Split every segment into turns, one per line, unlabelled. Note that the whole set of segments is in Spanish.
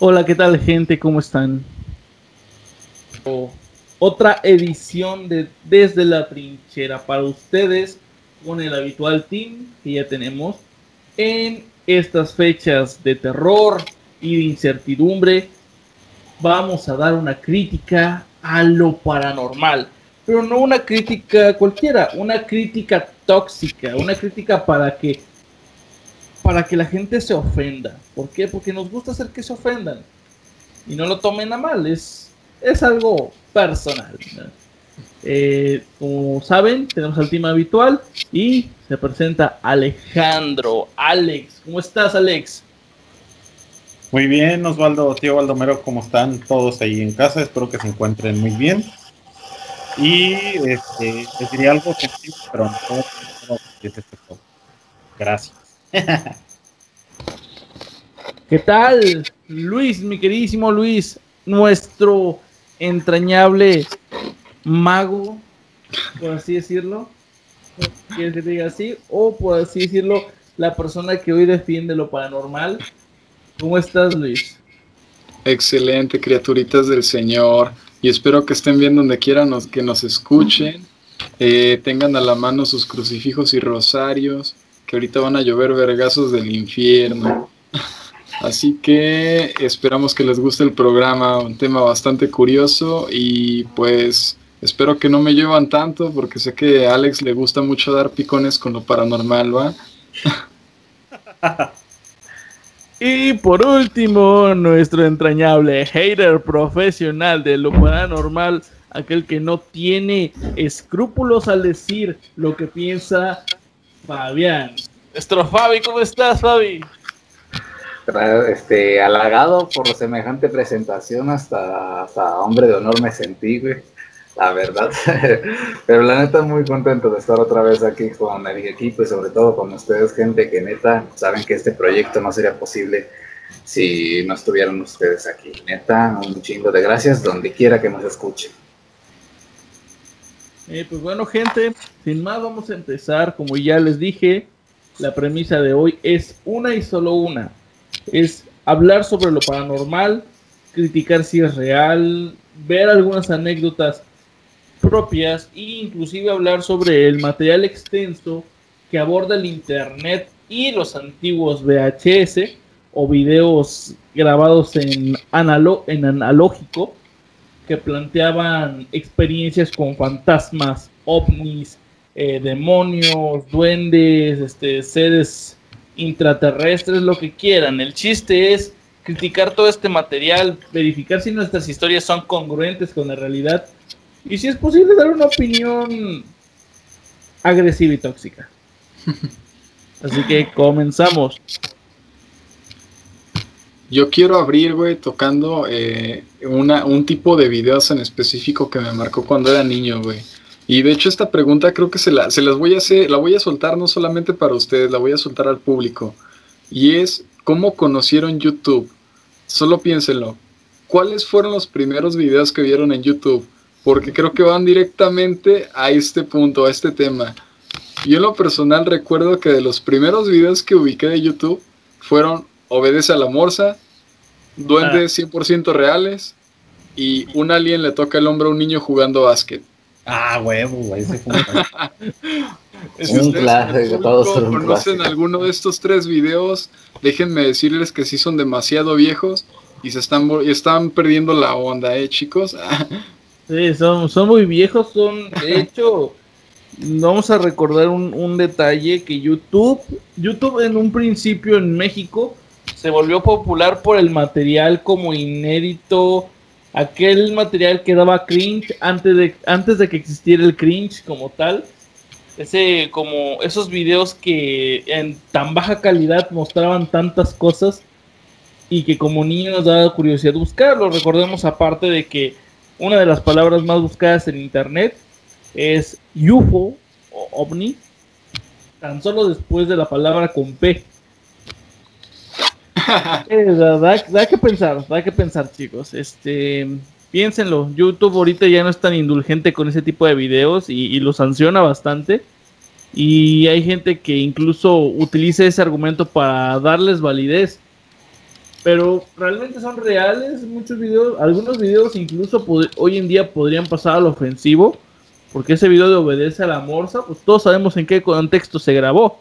Hola, ¿qué tal gente? ¿Cómo están? otra edición de Desde la Trinchera para ustedes con el habitual team que ya tenemos en estas fechas de terror y de incertidumbre. Vamos a dar una crítica a lo paranormal, pero no una crítica cualquiera, una crítica tóxica, una crítica para que para que la gente se ofenda. ¿Por qué? Porque nos gusta hacer que se ofendan. Y no lo tomen a mal, es, es algo personal. Eh, como saben, tenemos al team habitual y se presenta Alejandro. Alex, ¿cómo estás, Alex?
Muy bien, Osvaldo, tío Baldomero, ¿cómo están todos ahí en casa? Espero que se encuentren muy bien. Y este, les diría algo sencillo, pero no, Gracias.
¿Qué tal, Luis, mi queridísimo Luis? Nuestro entrañable mago, por así decirlo. ¿Quieres que te diga así? O por así decirlo, la persona que hoy defiende lo paranormal. ¿Cómo estás, Luis?
Excelente, criaturitas del Señor. Y espero que estén bien donde quieran que nos escuchen. Eh, tengan a la mano sus crucifijos y rosarios que ahorita van a llover vergazos del infierno. Así que esperamos que les guste el programa, un tema bastante curioso y pues espero que no me llevan tanto porque sé que a Alex le gusta mucho dar picones con lo paranormal, ¿va?
y por último, nuestro entrañable hater profesional de lo paranormal, aquel que no tiene escrúpulos al decir lo que piensa Fabián. Nuestro Fabi, ¿cómo estás, Fabi?
Este, halagado por semejante presentación, hasta, hasta hombre de honor me sentí, güey. La verdad. Pero la neta, muy contento de estar otra vez aquí con el equipo y sobre todo con ustedes, gente que neta saben que este proyecto no sería posible si no estuvieran ustedes aquí. Neta, un chingo de gracias donde quiera que nos escuchen.
Eh, pues bueno, gente, sin más vamos a empezar. Como ya les dije, la premisa de hoy es una y solo una. Es hablar sobre lo paranormal, criticar si es real, ver algunas anécdotas propias e inclusive hablar sobre el material extenso que aborda el internet y los antiguos VHS o videos grabados en, en analógico que planteaban experiencias con fantasmas, ovnis, eh, demonios, duendes, este, seres intraterrestres, lo que quieran. El chiste es criticar todo este material, verificar si nuestras historias son congruentes con la realidad y si es posible dar una opinión agresiva y tóxica. Así que comenzamos.
Yo quiero abrir, güey, tocando eh, una, un tipo de videos en específico que me marcó cuando era niño, güey. Y de hecho esta pregunta creo que se, la, se las voy a hacer, la voy a soltar no solamente para ustedes, la voy a soltar al público. Y es, ¿cómo conocieron YouTube? Solo piénsenlo. ¿Cuáles fueron los primeros videos que vieron en YouTube? Porque creo que van directamente a este punto, a este tema. Yo en lo personal recuerdo que de los primeros videos que ubiqué de YouTube fueron obedece a la morsa, duendes 100% ah. reales y un alien le toca el hombro a un niño jugando básquet.
Ah, huevo, güey.
Si un clásico, todos conocen alguno de estos tres videos, déjenme decirles que sí son demasiado viejos y se están, y están perdiendo la onda, ¿eh, chicos?
sí, son, son muy viejos, son, de hecho, vamos a recordar un, un detalle que YouTube, YouTube en un principio en México se volvió popular por el material como inédito, aquel material que daba cringe antes de, antes de que existiera el cringe como tal. Ese, como esos videos que en tan baja calidad mostraban tantas cosas y que como niños nos daba curiosidad buscarlo. Recordemos aparte de que una de las palabras más buscadas en internet es UFO o ovni, tan solo después de la palabra con P. da, que pensar, da que pensar, chicos. Este, piénsenlo. YouTube ahorita ya no es tan indulgente con ese tipo de videos y, lo sanciona bastante. Y hay gente que incluso utiliza ese argumento para darles validez. pero realmente son reales muchos videos, algunos videos incluso hoy en día podrían pasar al ofensivo, porque ese video de obedece a la morsa, pues todos sabemos en qué contexto se grabó.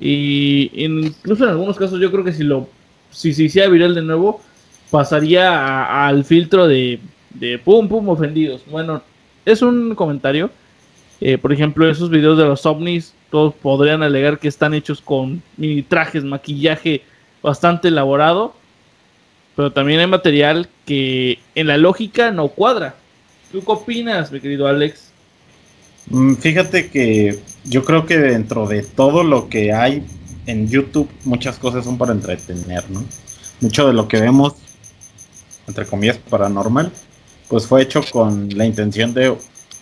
Y incluso en algunos casos yo creo que si lo si se hiciera viral de nuevo, pasaría al filtro de, de pum pum ofendidos. Bueno, es un comentario. Eh, por ejemplo, esos videos de los ovnis, todos podrían alegar que están hechos con mini trajes, maquillaje bastante elaborado. Pero también hay material que en la lógica no cuadra. ¿Tú qué opinas, mi querido Alex?
Mm, fíjate que yo creo que dentro de todo lo que hay en YouTube, muchas cosas son para entretener, ¿no? Mucho de lo que vemos, entre comillas, paranormal, pues fue hecho con la intención de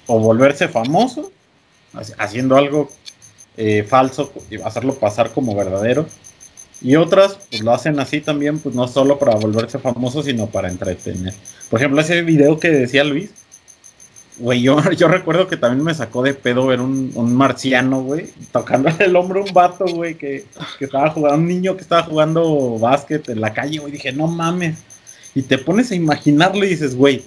o volverse famoso, haciendo algo eh, falso y hacerlo pasar como verdadero. Y otras pues lo hacen así también, pues no solo para volverse famoso, sino para entretener. Por ejemplo, ese video que decía Luis, güey, yo, yo recuerdo que también me sacó de pedo ver un, un marciano, güey, tocando el hombro a un vato, güey, que, que, estaba jugando, un niño que estaba jugando básquet en la calle, güey, dije, no mames. Y te pones a imaginarlo y dices, güey,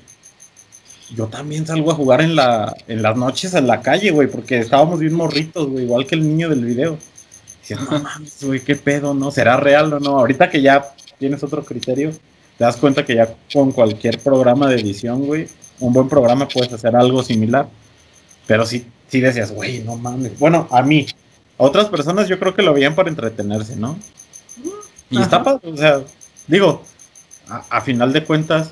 yo también salgo a jugar en, la, en las noches en la calle, güey, porque estábamos bien morritos, güey, igual que el niño del video. Dices, no mames, güey, qué pedo, ¿no? ¿Será real o no? Ahorita que ya tienes otro criterio, te das cuenta que ya con cualquier programa de edición, güey, un buen programa puedes hacer algo similar. Pero sí, sí decías, güey, no mames. Bueno, a mí, a otras personas yo creo que lo veían para entretenerse, ¿no? Y está o sea, digo, a final de cuentas,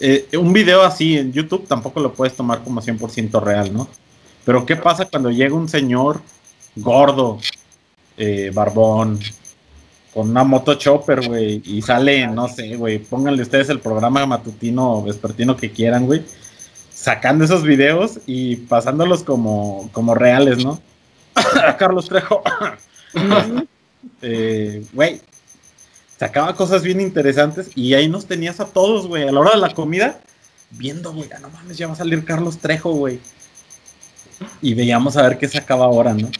eh, un video así en YouTube tampoco lo puedes tomar como 100% real, ¿no? Pero ¿qué pasa cuando llega un señor gordo, eh, barbón, con una moto chopper, güey, y sale, no sé, güey, pónganle ustedes el programa matutino o vespertino que quieran, güey, sacando esos videos y pasándolos como, como reales, ¿no? Carlos Trejo. Eh, güey, sacaba cosas bien interesantes y ahí nos tenías a todos, güey, a la hora de la comida, viendo, güey, ah, no mames, ya va a salir Carlos Trejo, güey. Y veíamos a ver qué sacaba ahora, ¿no?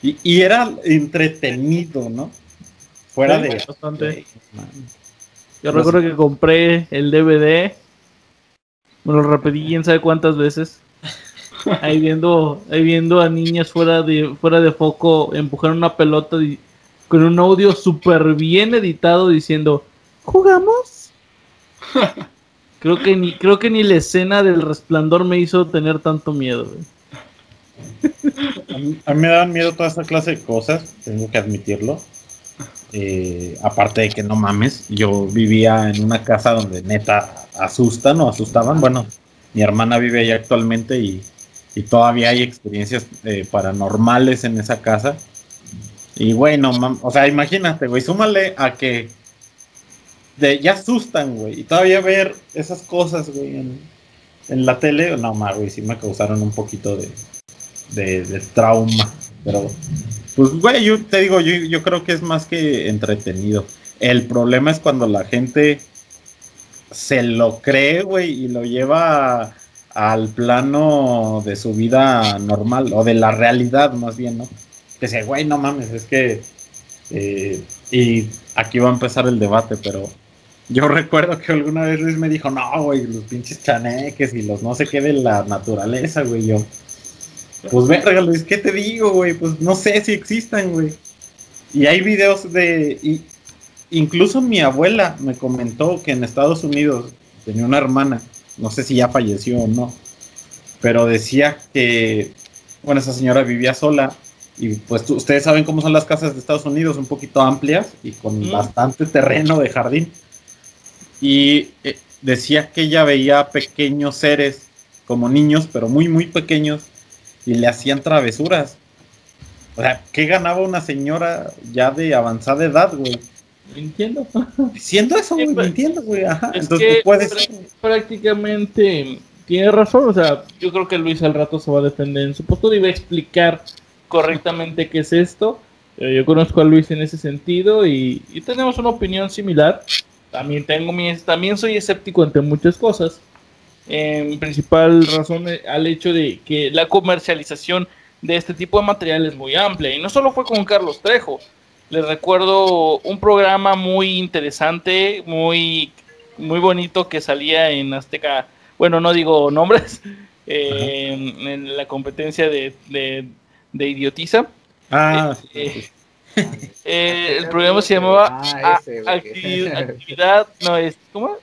Y, era entretenido, ¿no? Fuera de... Bastante.
Yo recuerdo que compré el DVD, me lo repetí quién sabe cuántas veces. Ahí viendo, ahí viendo a niñas fuera de, fuera de foco empujar una pelota y con un audio súper bien editado diciendo, ¿jugamos? creo, que ni, creo que ni la escena del resplandor me hizo tener tanto miedo.
A mí, me daban miedo toda esta clase de cosas, tengo que admitirlo. Eh, aparte de que no mames, yo vivía en una casa donde neta asustan o asustaban. Bueno, mi hermana vive ahí actualmente y, todavía hay experiencias eh, paranormales en esa casa. Y bueno, o sea, imagínate, güey, súmale a que de, ya asustan, güey, y todavía ver esas cosas, güey, en, la tele, no, más, güey, sí me causaron un poquito de, de, trauma, pero, pues, güey, yo te digo, yo, yo creo que es más que entretenido. El problema es cuando la gente se lo cree, güey, y lo lleva al plano de su vida normal, o de la realidad más bien, ¿no? que decía, güey, no mames, es que... Eh, y aquí va a empezar el debate, pero yo recuerdo que alguna vez Luis me dijo, no, güey, los pinches chaneques y los no sé qué de la naturaleza, güey, yo... Pues verga, Luis, ¿qué te digo, güey? Pues no sé si existan, güey. Y hay videos de... Y incluso mi abuela me comentó que en Estados Unidos tenía una hermana, no sé si ya falleció o no, pero decía que, bueno, esa señora vivía sola y pues ustedes saben cómo son las casas de Estados Unidos, un poquito amplias y con bastante terreno de jardín. Y eh, decía que ella veía pequeños seres como niños, pero muy, muy pequeños, y le hacían travesuras. O sea, ¿qué ganaba una señora ya de avanzada edad, güey?
Entiendo.
Siendo eso, güey, pues, entiendo, güey. Ajá.
Entonces puede ser. Prácticamente tiene razón. O sea, yo creo que Luis al rato se va a defender en su postura y va a explicar correctamente qué es esto. Eh, yo conozco a Luis en ese sentido y, tenemos una opinión similar. También, tengo mi, también soy escéptico ante muchas cosas. En principal razón eh, al hecho de que la comercialización de este tipo de material es muy amplia. Y no solo fue con Carlos Trejo. les recuerdo un programa muy interesante, muy, muy bonito que salía en Azteca, bueno, no digo nombres, eh, en, la competencia de, de, Idiotiza.
Ah,
eh, eh, el programa se llamaba ah, actividad, no es, ¿cómo?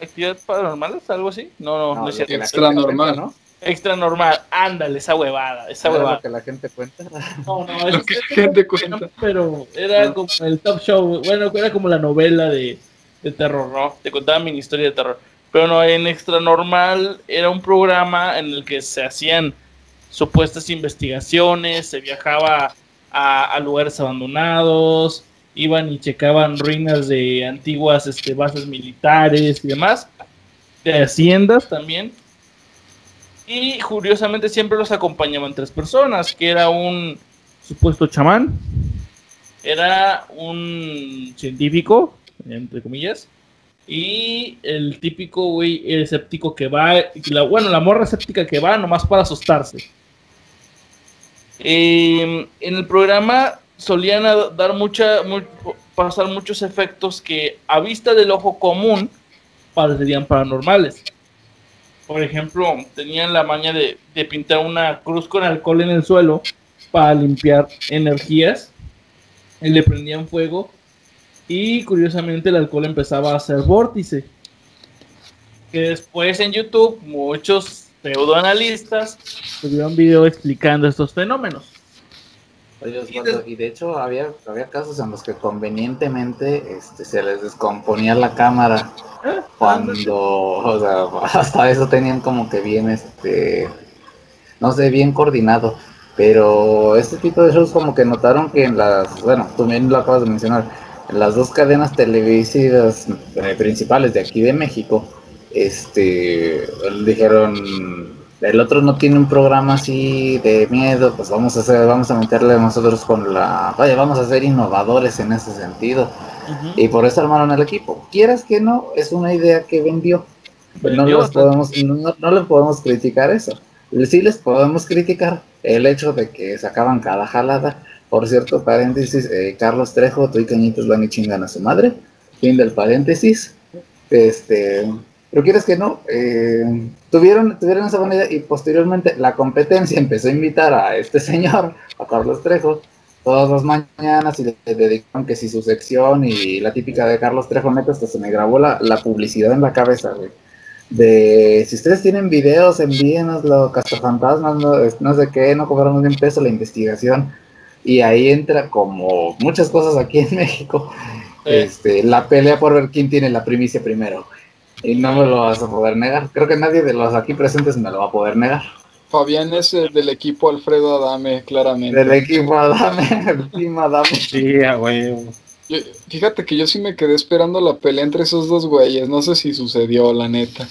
¿Actividad paranormal? ¿Algo así? No, no, no, es
Extra normal, ¿no?
Extra normal, ándale, esa huevada, esa huevada.
Lo que la gente cuenta.
No, no, es que la gente cuenta. Pero era como el top show, bueno, era como la novela de, de terror, ¿no? Te contaba mi historia de terror. Pero no, en Extra Normal era un programa en el que se hacían supuestas investigaciones, se viajaba a, lugares abandonados, iban y checaban ruinas de antiguas este, bases militares y demás, de haciendas también. Y curiosamente siempre los acompañaban tres personas, que era un supuesto chamán, era un científico, entre comillas, y el típico güey escéptico que va, bueno, la morra escéptica que va nomás para asustarse. Em, en el programa solían dar mucha, pasar muchos efectos que a vista del ojo común parecerían paranormales. Por ejemplo, tenían la maña de, pintar una cruz con alcohol en el suelo para limpiar energías y le prendían fuego y curiosamente el alcohol empezaba a hacer vórtice. Que después en YouTube muchos pseudoanalistas tuvieron video explicando estos fenómenos.
Y, de... hecho había, había casos en los que convenientemente este, se les descomponía la cámara cuando, o sea, hasta eso tenían como que bien, este, no sé, bien coordinado. Pero este tipo de shows como que notaron que en las, bueno, tú bien lo acabas de mencionar, en las dos cadenas televisivas eh, principales de aquí de México, este, dijeron, el otro no tiene un programa así de miedo, pues vamos a hacer, vamos a meterle nosotros con la, vaya, vamos a ser innovadores en ese sentido. Y por eso armaron el equipo. Quieras que no, es una idea que vendió. no, les podemos, no, le podemos criticar eso. Sí les podemos criticar el hecho de que sacaban cada jalada. Por cierto, paréntesis, eh, Carlos Trejo, tú y Cañitos van y chingan a su madre. Fin del paréntesis. Este, pero quieres que no, eh, tuvieron, tuvieron esa buena idea y posteriormente la competencia empezó a invitar a este señor, a Carlos Trejo, todas las mañanas y le, dedicaron que si su sección y la típica de Carlos Trejo, neta, hasta se me grabó la, la publicidad en la cabeza, güey. De si ustedes tienen videos, envíenoslo, cazafantasmas, no, no sé qué, no cobramos ni un peso la investigación. Y ahí entra como muchas cosas aquí en México, este, la pelea por ver quién tiene la primicia primero. Y no me lo vas a poder negar. Creo que nadie de los aquí presentes me lo va a poder negar.
Fabián es del equipo Alfredo Adame, claramente.
Del equipo Adame, el team Adame.
Sí, güey.
Fíjate que yo sí me quedé esperando la pelea entre esos dos güeyes. No sé si sucedió, la neta.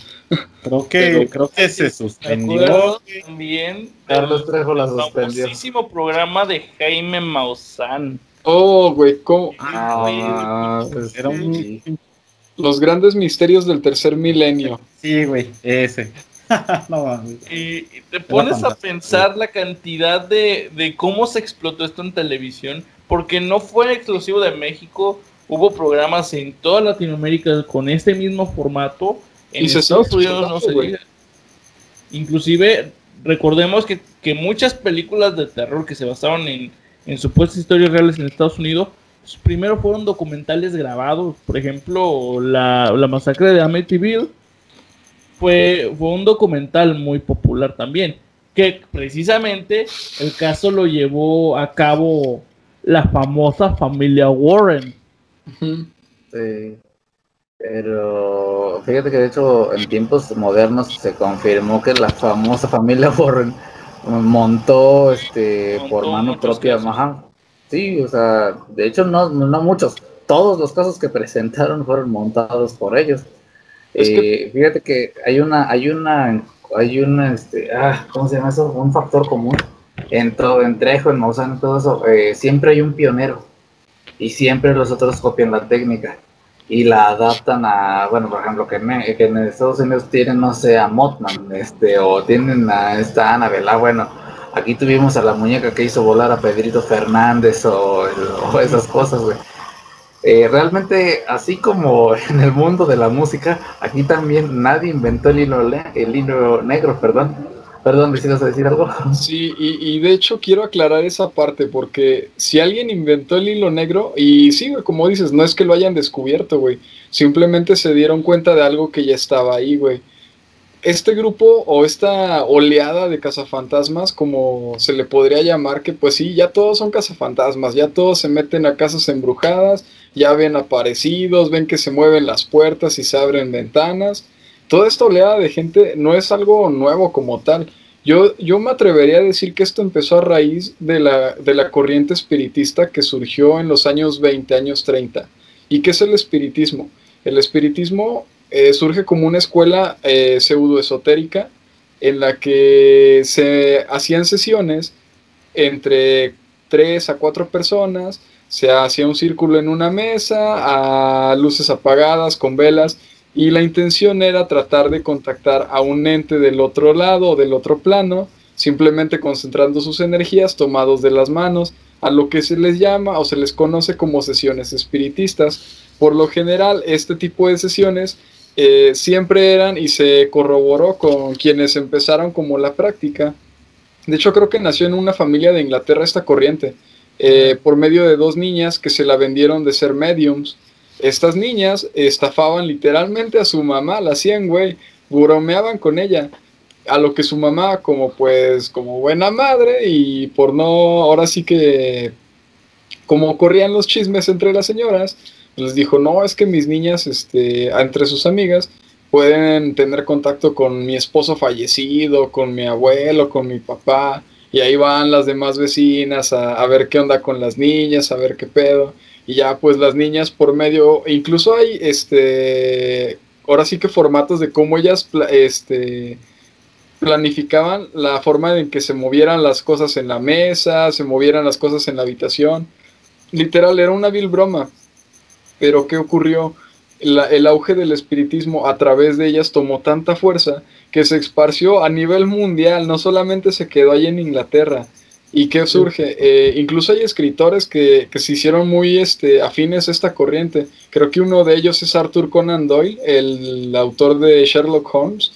Creo que, creo que se suspendió.
También.
Carlos Trejo la suspendió.
famosísimo programa de Jaime Maussan.
Oh, güey, ¿cómo? Ah,
pues era un
los grandes misterios del tercer milenio.
Sí, güey, ese.
y, te pones a pensar la cantidad de, de cómo se explotó esto en televisión, porque no fue exclusivo de México, hubo programas en toda Latinoamérica con este mismo formato. En Estados Unidos no se diga. Inclusive, recordemos que, que, muchas películas de terror que se basaron en, en supuestas historias reales en Estados Unidos primero fueron documentales grabados, por ejemplo, la, masacre de Amityville fue, fue un documental muy popular también, que precisamente el caso lo llevó a cabo la famosa familia Warren.
Sí. Pero fíjate que de hecho en tiempos modernos se confirmó que la famosa familia Warren montó este por mano propia, Sí, o sea, de hecho no, no muchos, todos los casos que presentaron fueron montados por ellos. Eh, fíjate que hay una, hay una, hay una, este, ah, ¿cómo se llama eso? Un factor común en todo, en Trejo, en Maussan, en todo eso. Eh, siempre hay un pionero y siempre los otros copian la técnica y la adaptan a, bueno, por ejemplo, que en, que en Estados Unidos tienen, no sé, a Motman, este, o tienen a esta Annabelle, ah, bueno aquí tuvimos a la muñeca que hizo volar a Pedrito Fernández o, esas cosas, güey. Eh, realmente, así como en el mundo de la música, aquí también nadie inventó el hilo, negro, perdón. Perdón, ¿me a decir algo?
Sí, y, y, de hecho quiero aclarar esa parte, porque si alguien inventó el hilo negro, y sí, güey, como dices, no es que lo hayan descubierto, güey, simplemente se dieron cuenta de algo que ya estaba ahí, güey este grupo o esta oleada de cazafantasmas, como se le podría llamar, que pues sí, ya todos son cazafantasmas, ya todos se meten a casas embrujadas, ya ven aparecidos, ven que se mueven las puertas y se abren ventanas. Toda esta oleada de gente no es algo nuevo como tal. Yo, yo me atrevería a decir que esto empezó a raíz de la, de la corriente espiritista que surgió en los años 20, años 30. ¿Y qué es el espiritismo? El espiritismo eh, surge como una escuela eh, pseudoesotérica en la que se hacían sesiones entre tres a cuatro personas, se hacía un círculo en una mesa, a luces apagadas, con velas, y la intención era tratar de contactar a un ente del otro lado o del otro plano, simplemente concentrando sus energías tomados de las manos, a lo que se les llama o se les conoce como sesiones espiritistas. Por lo general, este tipo de sesiones eh, siempre eran y se corroboró con quienes empezaron como la práctica. De hecho, creo que nació en una familia de Inglaterra esta corriente, eh, por medio de dos niñas que se la vendieron de ser mediums. Estas niñas estafaban literalmente a su mamá, la hacían, güey, bromeaban con ella. A lo que su mamá, como pues, como buena madre y por no, ahora sí que, como corrían los chismes entre las señoras, les dijo, no, es que mis niñas, este, entre sus amigas, pueden tener contacto con mi esposo fallecido, con mi abuelo, con mi papá, y ahí van las demás vecinas a, ver qué onda con las niñas, a ver qué pedo, y ya pues las niñas por medio, incluso hay, este, ahora sí que formatos de cómo ellas, este, planificaban la forma en que se movieran las cosas en la mesa, se movieran las cosas en la habitación. Literal, era una vil broma. Pero ¿qué ocurrió? el auge del espiritismo a través de ellas tomó tanta fuerza que se esparció a nivel mundial, no solamente se quedó ahí en Inglaterra. ¿Y qué surge? Eh, incluso hay escritores que, se hicieron muy este, afines a esta corriente. Creo que uno de ellos es Arthur Conan Doyle, el autor de Sherlock Holmes.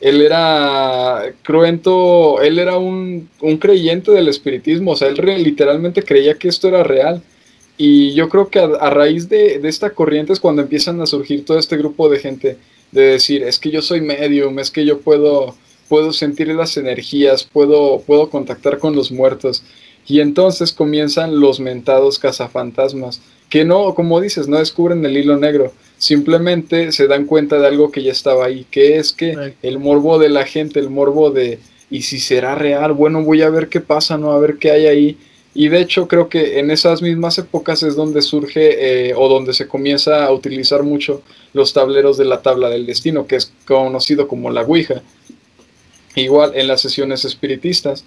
Él era cruento, él era un, un creyente del espiritismo, o sea, él literalmente creía que esto era real. Y yo creo que a, raíz de, esta corriente es cuando empiezan a surgir todo este grupo de gente de decir, es que yo soy medium, es que yo puedo, puedo sentir las energías, puedo, puedo contactar con los muertos. Y entonces comienzan los mentados cazafantasmas, que no, como dices, no descubren el hilo negro, simplemente se dan cuenta de algo que ya estaba ahí, que es que el morbo de la gente, el morbo de, ¿y si será real? Bueno, voy a ver qué pasa, ¿no? A ver qué hay ahí y de hecho creo que en esas mismas épocas es donde surge eh, o donde se comienza a utilizar mucho los tableros de la tabla del destino, que es conocido como la Ouija. Igual en las sesiones espiritistas.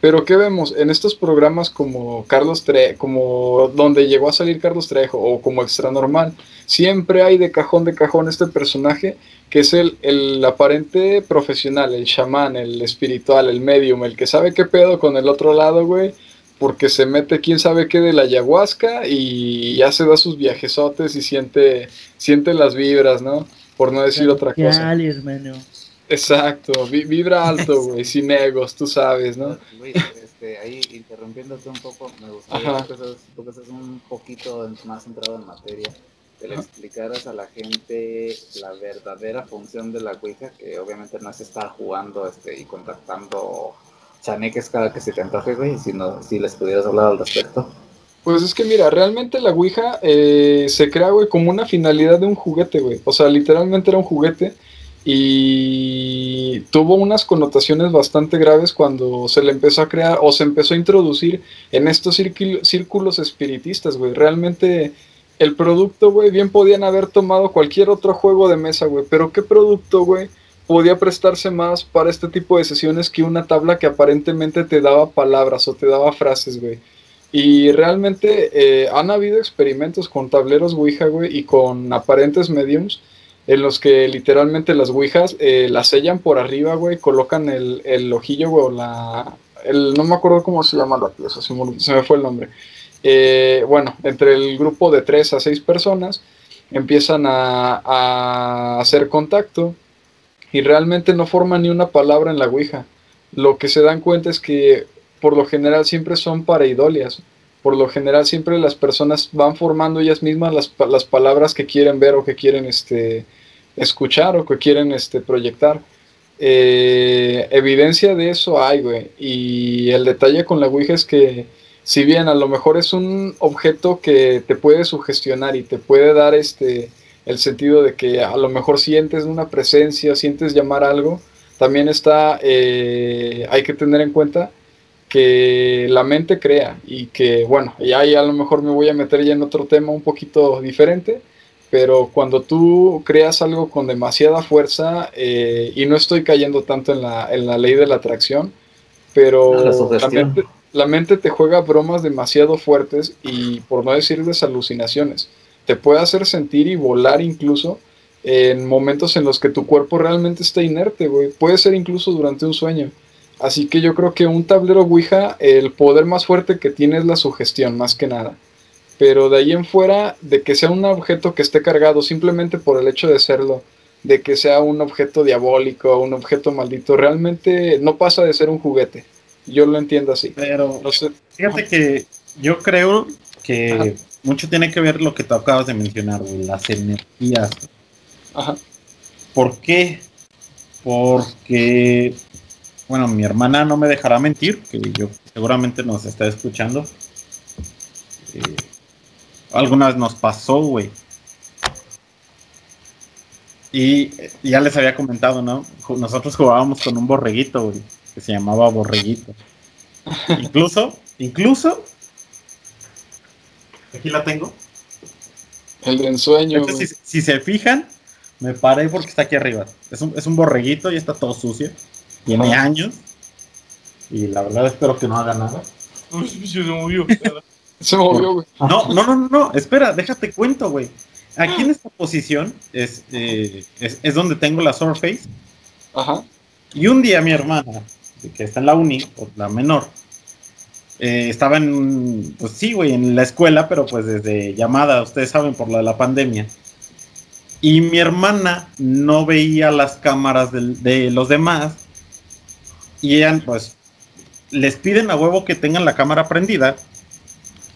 Pero ¿qué vemos? En estos programas como Carlos Trejo, como donde llegó a salir Carlos Trejo o como Extra Normal, siempre hay de cajón de cajón este personaje que es el, el aparente profesional, el chamán, el espiritual, el medium, el que sabe qué pedo con el otro lado, güey, porque se mete quién sabe qué de la ayahuasca y ya se da sus viajesotes y siente, siente las vibras, ¿no? Por no decir otra cosa.
hermano.
Exacto, vibra alto, güey, sin egos, tú sabes, ¿no?
Güey, este, ahí interrumpiéndote un poco, me gustaría que seas, un poquito más centrado en materia, que le explicaras a la gente la verdadera función de la Ouija, que obviamente no es estar jugando este, y contactando chaneques cada que se te antoje, güey, si, no, si les pudieras hablar al respecto.
Pues es que mira, realmente la Ouija eh, se crea, güey, como una finalidad de un juguete, güey. O sea, literalmente era un juguete y tuvo unas connotaciones bastante graves cuando se le empezó a crear o se empezó a introducir en estos círculos espiritistas, güey. Realmente el producto, güey, bien podían haber tomado cualquier otro juego de mesa, güey. Pero ¿qué producto, güey? Podía prestarse más para este tipo de sesiones que una tabla que aparentemente te daba palabras o te daba frases, güey. Y realmente eh, han habido experimentos con tableros Ouija, güey, y con aparentes mediums, en los que literalmente las Ouijas eh, las sellan por arriba, güey, colocan el, el ojillo, güey, o la, el, no me acuerdo cómo se llama la pieza, se me, se me fue el nombre. Eh, bueno, entre el grupo de tres a seis personas empiezan a, a hacer contacto y realmente no forman ni una palabra en la Ouija. Lo que se dan cuenta es que por lo general siempre son pareidolias. Por lo general siempre las personas van formando ellas mismas las, las palabras que quieren ver o que quieren este, escuchar o que quieren este, proyectar. Eh, evidencia de eso hay, güey. Y el detalle con la Ouija es que si bien a lo mejor es un objeto que te puede sugestionar y te puede dar este el sentido de que a lo mejor sientes una presencia, sientes llamar algo, también está, eh, hay que tener en cuenta que la mente crea y que, bueno, ya, a lo mejor me voy a meter ya en otro tema un poquito diferente, pero cuando tú creas algo con demasiada fuerza, eh, y no estoy cayendo tanto en la, en la ley de la atracción, pero la, mente, la, mente, te juega bromas demasiado fuertes y por no decirles alucinaciones, te puede hacer sentir y volar incluso en momentos en los que tu cuerpo realmente está inerte, güey. Puede ser incluso durante un sueño. Así que yo creo que un tablero Ouija, el poder más fuerte que tiene es la sugestión, más que nada. Pero de ahí en fuera, de que sea un objeto que esté cargado simplemente por el hecho de serlo, de que sea un objeto diabólico, un objeto maldito, realmente no pasa de ser un juguete. Yo lo entiendo así.
Pero fíjate que yo creo que mucho tiene que ver lo que tú acabas de mencionar, las energías.
Ajá.
¿Por qué? Porque bueno, mi hermana no me dejará mentir, que yo seguramente nos está escuchando. Eh, alguna vez nos pasó, güey. Y ya les había comentado, ¿no? Nosotros jugábamos con un borreguito, güey, que se llamaba borreguito. incluso, incluso, aquí la tengo.
El de ensueño.
si, si, se fijan, me paré porque está aquí arriba. Es un, es un borreguito y está todo sucio. Tiene años. Y la verdad espero que no haga nada.
se movió.
se movió, güey.
No, no, no, no, espera, déjate cuento, güey. Aquí en esta posición es, eh, es, donde tengo la Surface.
Ajá.
Y un día mi hermana, que está en la uni, o la menor, eh, estaba en, pues sí, güey, en la escuela, pero pues desde llamada, ustedes saben, por la de la pandemia. Y mi hermana no veía las cámaras de los demás y pues les piden a huevo que tengan la cámara prendida.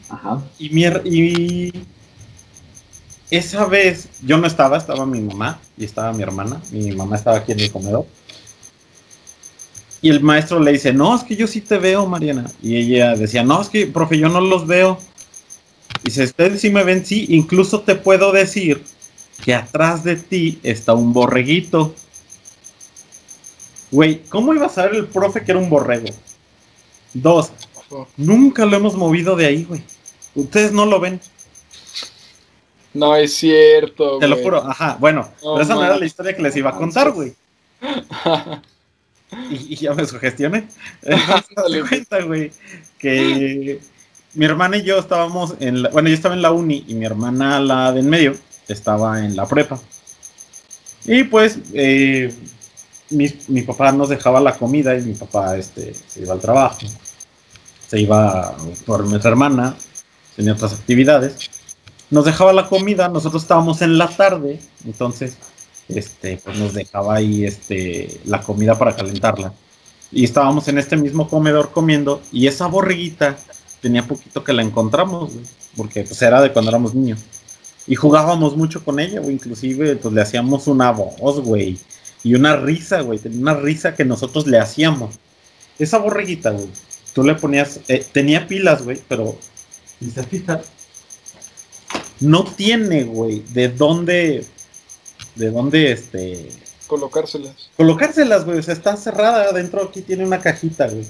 Ajá.
Y, mi, y esa vez yo no estaba, estaba mi mamá y estaba mi hermana. Mi mamá estaba aquí en el comedor. Y el maestro le dice, no, es que yo sí te veo, Mariana. Y ella decía, no, es que, profe, yo no los veo. Y dice, ustedes sí me ven, sí, incluso te puedo decir que atrás de ti está un borreguito. Güey, ¿cómo iba a saber el profe que era un borrego? Dos, nunca lo hemos movido de ahí, güey. Ustedes no lo ven.
No es cierto,
Te lo juro, ajá. Bueno, pero esa no era la historia que les iba a contar, güey. y, ya me sugestioné. Cuenta, güey, que mi hermana y yo estábamos en la, bueno, yo estaba en la uni y mi hermana, la de en medio, estaba en la prepa. Y pues, eh, mi, papá nos dejaba la comida y mi papá este, se iba al trabajo, se iba por nuestra hermana, tenía otras actividades. Nos dejaba la comida, nosotros estábamos en la tarde, entonces este, pues nos dejaba ahí este, la comida para calentarla. Y estábamos en este mismo comedor comiendo y esa borreguita tenía poquito que la encontramos, porque pues era de cuando éramos niños. Y jugábamos mucho con ella, o inclusive pues le hacíamos una voz, güey y una risa, güey. Tenía una risa que nosotros le hacíamos. Esa borreguita, güey. Tú le ponías. Eh, tenía pilas, güey, pero. No tiene, güey, de dónde. De dónde, este.
Colocárselas.
Colocárselas, güey. O sea, está cerrada. Adentro aquí tiene una cajita, güey.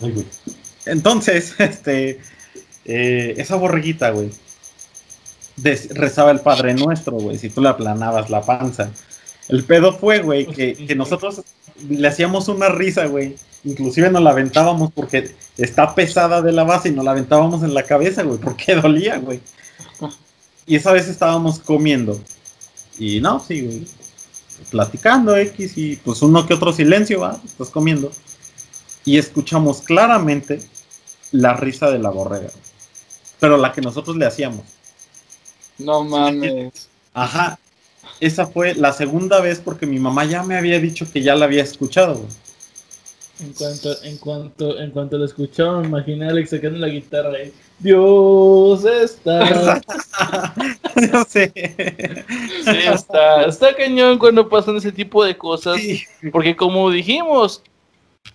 Ay, güey. Entonces, este. Eh, esa borreguita, güey rezaba el Padre Nuestro, güey, si tú le aplanabas la panza. El pedo fue, güey, que, nosotros le hacíamos una risa, güey. Inclusive nos la aventábamos porque está pesada de la base y nos la aventábamos en la cabeza, güey, porque dolía, güey. Y esa vez estábamos comiendo. Y no, sí, güey. platicando X y pues uno que otro silencio, va, estás comiendo. Y escuchamos claramente la risa de la borrega. Pero la que nosotros le hacíamos.
No mames.
Ajá. Esa fue la segunda vez porque mi mamá ya me había dicho que ya la había escuchado. güey.
En cuanto, en cuanto, en cuanto lo escuchaba, me imaginé a Alex sacando la guitarra y Dios está.
no sé.
Sí, está, está cañón cuando pasan ese tipo de cosas.
Sí.
Porque como dijimos,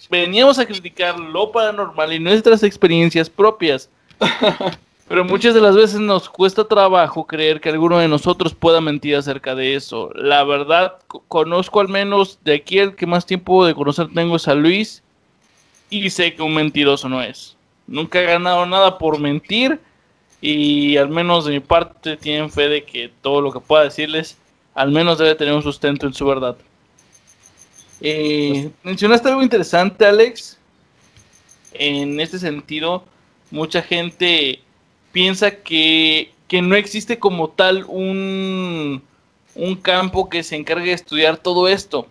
veníamos a criticar lo paranormal y nuestras experiencias propias. Pero muchas de las veces nos cuesta trabajo creer que alguno de nosotros pueda mentir acerca de eso. La verdad, co- conozco al menos de aquí el que más tiempo de conocer tengo es a Luis y sé que un mentiroso no es. Nunca he ganado nada por mentir y al menos de mi parte tienen fe de que todo lo que pueda decirles al menos debe tener un sustento en su verdad. Eh, mencionaste algo interesante, Alex. En este sentido, mucha gente piensa que, que no existe como tal un, un campo que se encargue de estudiar todo esto.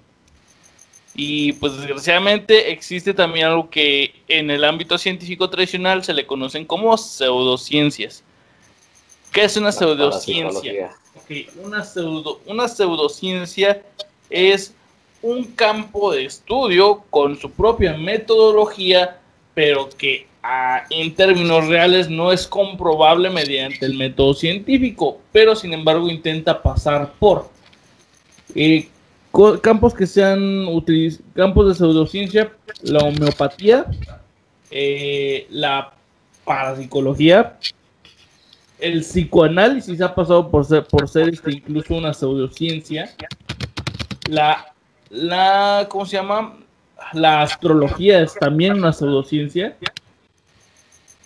Y pues desgraciadamente existe también algo que en el ámbito científico tradicional se le conocen como pseudociencias. ¿Qué es una pseudociencia? una, pseudo, una pseudociencia es un campo de estudio con su propia metodología, pero que en términos reales no es comprobable mediante el método científico, pero sin embargo intenta pasar por. Eh, campos que sean campos de pseudociencia, la homeopatía, eh, la parapsicología, el psicoanálisis ha pasado por ser, por ser este, incluso una pseudociencia. La, la, ¿cómo se llama? La astrología es también una pseudociencia.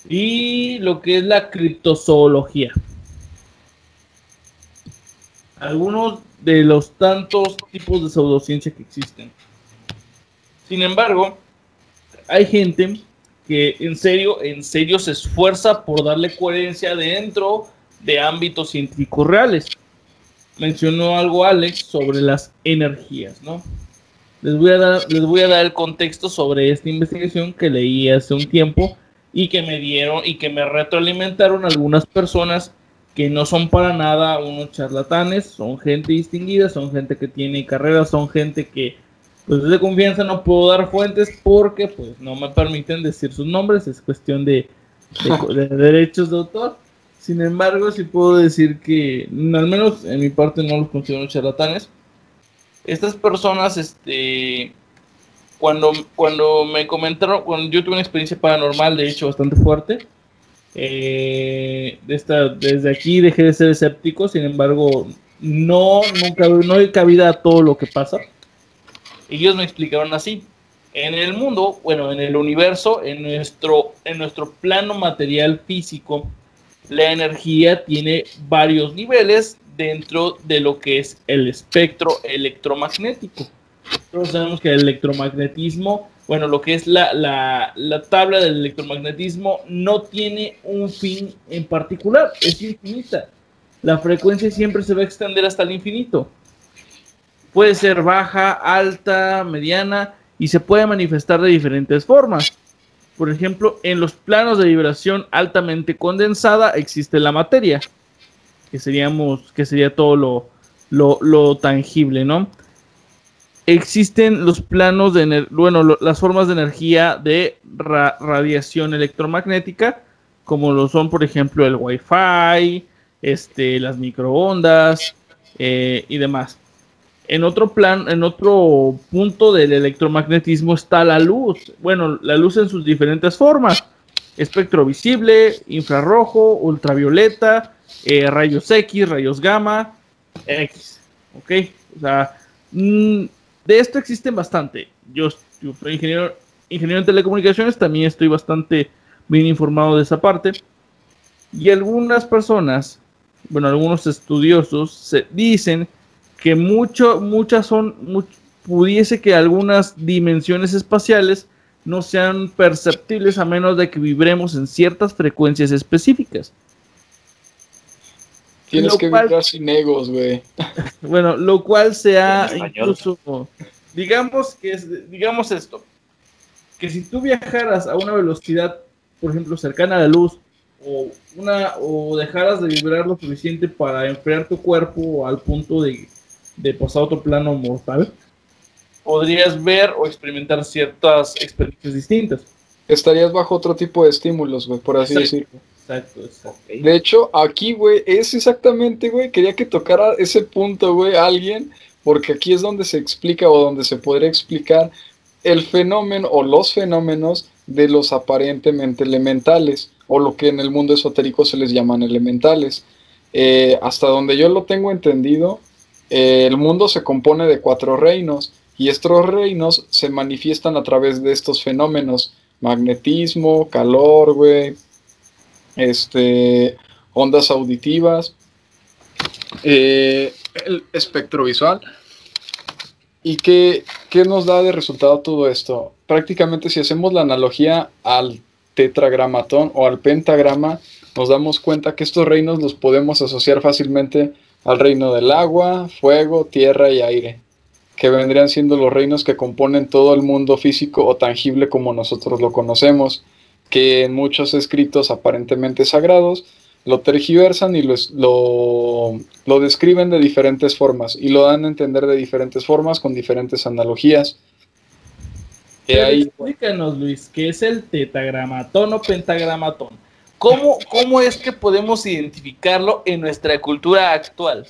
Y lo que es la criptozoología. Algunos de los tantos tipos de pseudociencia que existen. Sin embargo, hay gente que en serio, en serio se esfuerza por darle coherencia dentro de ámbitos científicos reales. Mencionó algo Alex sobre las energías, ¿no? Les voy a dar, les voy a dar el contexto sobre esta investigación que leí hace un tiempo y que me dieron y que me retroalimentaron algunas personas que no son para nada unos charlatanes, son gente distinguida, son gente que tiene carreras, son gente que pues es de confianza, no puedo dar fuentes porque pues no me permiten decir sus nombres, es cuestión de, de- de derechos de autor. Sin embargo, sí puedo decir que, al menos en mi parte, no los considero charlatanes. Estas personas, este, cuando, cuando me comentaron, cuando yo tuve una experiencia paranormal, de hecho, bastante fuerte, eh, esta, desde aquí dejé de ser escéptico, sin embargo, no, nunca, no hay cabida a todo lo que pasa. Ellos me explicaron así. En el mundo, bueno, en el universo, en nuestro, en nuestro plano material físico, la energía tiene varios niveles dentro de lo que es el espectro electromagnético. Todos sabemos que el electromagnetismo, bueno, lo que es la, la, la tabla del electromagnetismo no tiene un fin en particular, es infinita. La frecuencia siempre se va a extender hasta el infinito. Puede ser baja, alta, mediana y se puede manifestar de diferentes formas. Por ejemplo, en los planos de vibración altamente condensada existe la materia, que seríamos, que sería todo lo, lo, lo tangible, ¿no? Existen los planos de, bueno, las formas de energía de ra- radiación electromagnética, como lo son, por ejemplo, el Wi-Fi, este, las microondas eh, y demás. En otro plan, en otro punto del electromagnetismo está la luz. Bueno, la luz en sus diferentes formas. Espectro visible, infrarrojo, ultravioleta, eh, rayos X, rayos gamma, X. ¿Ok? O sea, mm, de esto existen bastante. Yo, soy ingeniero, ingeniero en telecomunicaciones, también estoy bastante bien informado de esa parte. Y algunas personas, bueno, algunos estudiosos se dicen que mucho, muchas son, pudiese que algunas dimensiones espaciales no sean perceptibles a menos de que vibremos en ciertas frecuencias específicas.
Tienes
Lo
que
cual-
vibrar sin egos, güey.
Bueno, lo cual sea
En español.
incluso, digamos que es, digamos esto, que si tú viajaras a una velocidad, por ejemplo, cercana a la luz, o una, o dejaras de vibrar lo suficiente para enfriar tu cuerpo al punto de, de pasar a otro plano mortal, podrías ver o experimentar ciertas experiencias distintas.
Estarías bajo otro tipo de estímulos, güey, por así
Exacto.
decirlo. De hecho, aquí, güey, es exactamente, güey, quería que tocara ese punto, güey, alguien, porque aquí es donde se explica o donde se podría explicar el fenómeno o los fenómenos de los aparentemente elementales, o lo que en el mundo esotérico se les llaman elementales. Eh, hasta donde yo lo tengo entendido, eh, el mundo se compone de cuatro reinos, y estos reinos se manifiestan a través de estos fenómenos, magnetismo, calor, güey, este, ondas auditivas, eh, el espectro visual. ¿Y qué, qué nos da de resultado todo esto? Prácticamente si hacemos la analogía al tetragramatón o al pentagrama, nos damos cuenta que estos reinos los podemos asociar fácilmente al reino del agua, fuego, tierra y aire, que vendrían siendo los reinos que componen todo el mundo físico o tangible como nosotros lo conocemos que en muchos escritos aparentemente sagrados lo tergiversan y lo, lo, lo describen de diferentes formas y lo dan a entender de diferentes formas con diferentes analogías. Y
Pero
ahí,
explícanos, Luis, ¿qué es el tetagramatón o pentagramatón? ¿Cómo, ¿Cómo es que podemos identificarlo en nuestra cultura actual?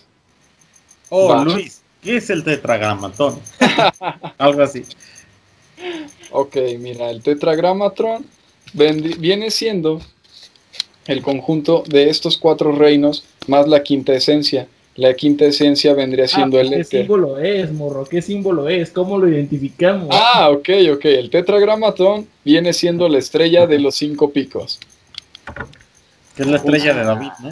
Oh,
Va.
Luis, ¿qué es el tetragramatón? Algo así.
ok, mira, el tetragramatron viene siendo el conjunto de estos cuatro reinos más la quinta esencia. La quinta esencia vendría siendo
Ah,
el
¿Qué
éter.
símbolo es, morro? ¿Qué símbolo es? ¿Cómo lo identificamos?
Ah, ok, ok. El tetragramatón viene siendo la estrella de los cinco picos.
Que es la estrella de David, ¿no?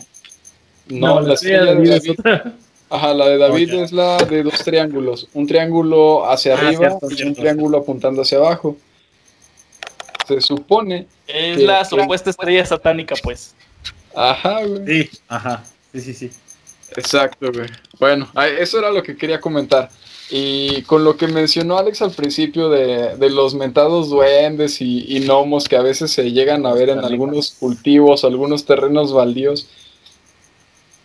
No, la estrella de
David es
David.
otra.
Ajá, la de David es la de dos triángulos. Un triángulo hacia
Ah,
arriba
cierto,
y un
cierto.
triángulo apuntando hacia abajo. Se supone.
Es
Que-
la supuesta estrella satánica, pues.
Ajá, güey.
Sí, ajá. Sí, sí, sí.
Exacto, güey. Bueno, eso era lo que quería comentar. Y con lo que mencionó Alex al principio de, de los mentados duendes y, y gnomos que a veces se llegan a ver en algunos cultivos, algunos terrenos baldíos.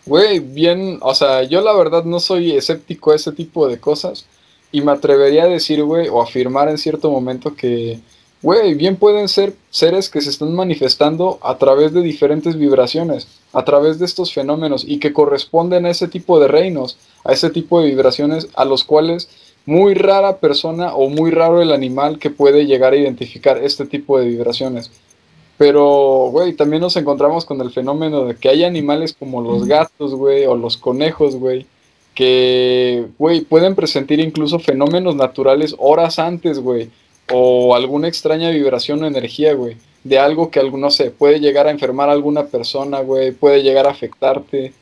Güey, bien, o sea, yo la verdad no soy escéptico a ese tipo de cosas y me atrevería a decir, güey, o afirmar en cierto momento que, güey, bien pueden ser seres que se están manifestando a través de diferentes vibraciones, a través de estos fenómenos y que corresponden a ese tipo de reinos, a ese tipo de vibraciones a los cuales muy rara persona o muy raro el animal que puede llegar a identificar este tipo de vibraciones. Pero, güey, también nos encontramos con el fenómeno de que hay animales como los gatos, güey, o los conejos, güey, que, güey, pueden presentir incluso fenómenos naturales horas antes, güey, o alguna extraña vibración o energía, güey, de algo que, no sé, puede llegar a enfermar a alguna persona, güey, puede llegar a afectarte.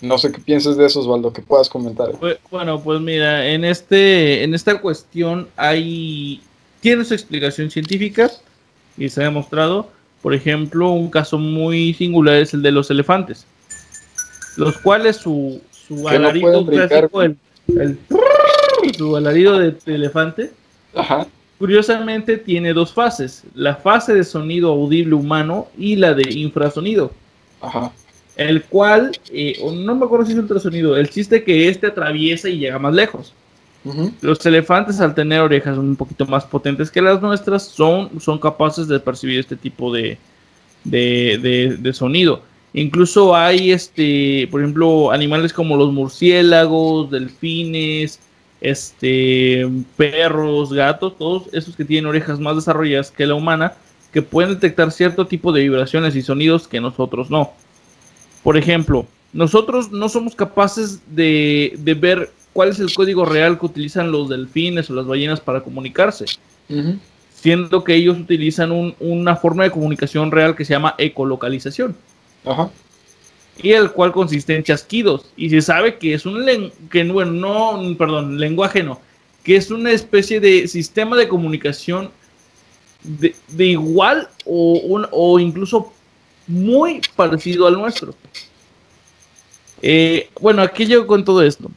No sé qué piensas de eso, Osvaldo, que puedas comentar.
Bu- Bueno, pues mira, en este, en esta cuestión hay tiene su explicación científica y se ha demostrado. Por ejemplo, un caso muy singular es el de los elefantes, los cuales su, su
no
alarido
brincar,
clásico, el, el su alarido de, de elefante,
Ajá,
curiosamente tiene dos fases: la fase de sonido audible humano y la de infrasonido.
ajá,
el cual, eh, no me acuerdo si es ultrasonido, el chiste que este atraviesa y llega más lejos. Los elefantes al tener orejas un poquito más potentes que las nuestras son, son capaces de percibir este tipo de, de, de- de sonido. Incluso hay, este, por ejemplo, animales como los murciélagos, delfines, este, perros, gatos, todos esos que tienen orejas más desarrolladas que la humana, que pueden detectar cierto tipo de vibraciones y sonidos que nosotros no. Por ejemplo, nosotros no somos capaces de, de ver cuál es el código real que utilizan los delfines o las ballenas para comunicarse, siendo que ellos utilizan un- una forma de comunicación real que se llama ecolocalización,
Ajá,
y el cual consiste en chasquidos, y se sabe que es un que no, perdón, lenguaje no, que es una especie de sistema de comunicación de, de igual o, un- o incluso muy parecido al nuestro. Eh, bueno, aquí llego con todo esto.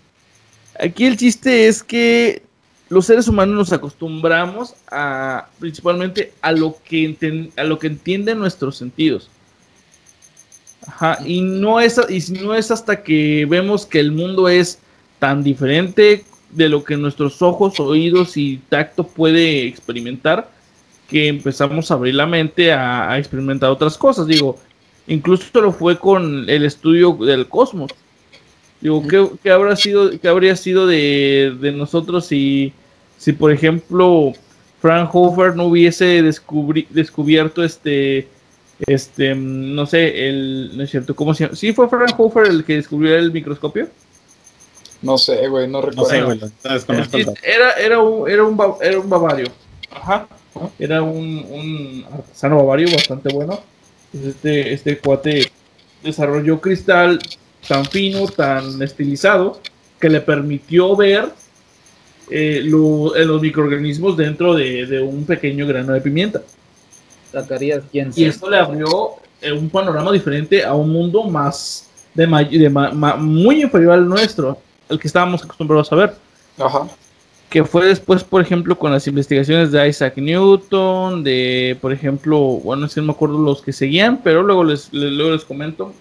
Aquí el chiste es que los seres humanos nos acostumbramos a principalmente a lo que, a lo que entienden nuestros sentidos. Ajá, y no, es, y no es hasta que vemos que el mundo es tan diferente de lo que nuestros ojos, oídos y tacto puede experimentar que empezamos a abrir la mente a, experimentar otras cosas. Digo, incluso lo fue con el estudio del cosmos. Digo, ¿qué, habrá sido, qué habría sido de, nosotros si, si, por ejemplo, Frank Hofer no hubiese descubierto este, este, no sé, el, no es cierto, ¿cómo se llama? ¿Sí fue Frank Hofer el que descubrió el microscopio?
No sé, güey, no recuerdo.
No sé, güey. Era, era, un, era, un, era un bavario. Ajá. Era un, un artesano bavario bastante bueno. Este, este cuate desarrolló cristal tan fino, tan estilizado, que le permitió ver eh, los microorganismos dentro de, un pequeño grano de pimienta. Y esto le abrió eh, un panorama diferente a un mundo más de, de muy inferior al nuestro, al que estábamos acostumbrados a ver.
Ajá.
Que fue después, por ejemplo, con las investigaciones de Isaac Newton, de, por ejemplo, bueno, no me acuerdo los que seguían, pero luego les, luego les comento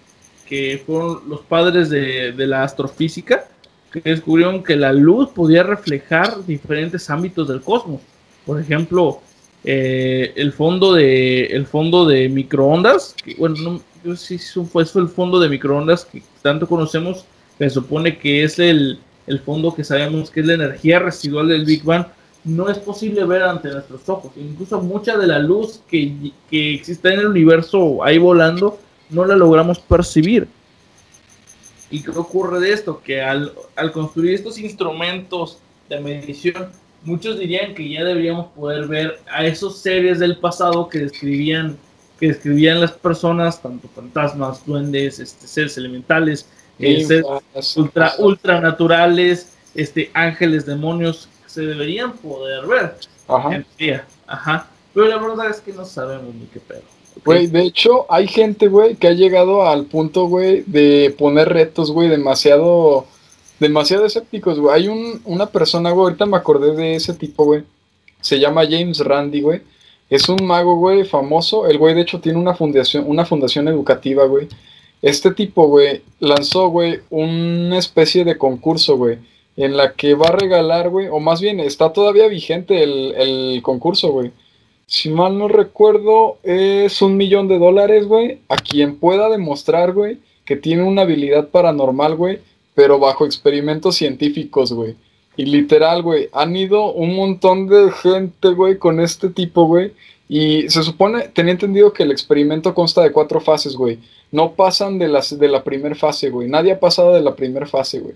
que fueron los padres de, la astrofísica, que descubrieron que la luz podía reflejar diferentes ámbitos del cosmos. Por ejemplo, eh, el fondo de el fondo de microondas, que, bueno, no, sé si fue, el fondo de microondas que tanto conocemos, se supone que es el, fondo que sabemos que es la energía residual del Big Bang, no es posible ver ante nuestros ojos. Incluso mucha de la luz que, que existe en el universo ahí volando no la logramos percibir. ¿Y qué ocurre de esto? Que al, construir estos instrumentos de medición, muchos dirían que ya deberíamos poder ver a esos seres del pasado que describían, que describían las personas, tanto fantasmas, duendes, este, seres elementales, eh, seres ultra, ultranaturales, este, ángeles, demonios, se deberían poder ver. Ajá. Ajá. Pero la verdad es que no sabemos ni qué pedo.
Güey, de hecho, hay gente, güey, que ha llegado al punto, güey, de poner retos, güey, demasiado, demasiado escépticos, güey. Hay un, una persona, güey, ahorita me acordé de ese tipo, güey. Se llama James Randi, güey. Es un mago, güey, famoso. El güey, de hecho, tiene una fundación, una fundación educativa, güey. Este tipo, güey, lanzó, güey, una especie de concurso, güey, en la que va a regalar, güey, o más bien, está todavía vigente el, el concurso, güey si mal no recuerdo, es un millón de dólares, güey, a quien pueda demostrar, güey, que tiene una habilidad paranormal, güey, pero bajo experimentos científicos, güey. Y literal, güey, han ido un montón de gente, güey, con este tipo, güey. Y se supone, tenía entendido que el experimento consta de cuatro fases, güey. No pasan de, las, de la primera fase, güey. Nadie ha pasado de la primera fase, güey.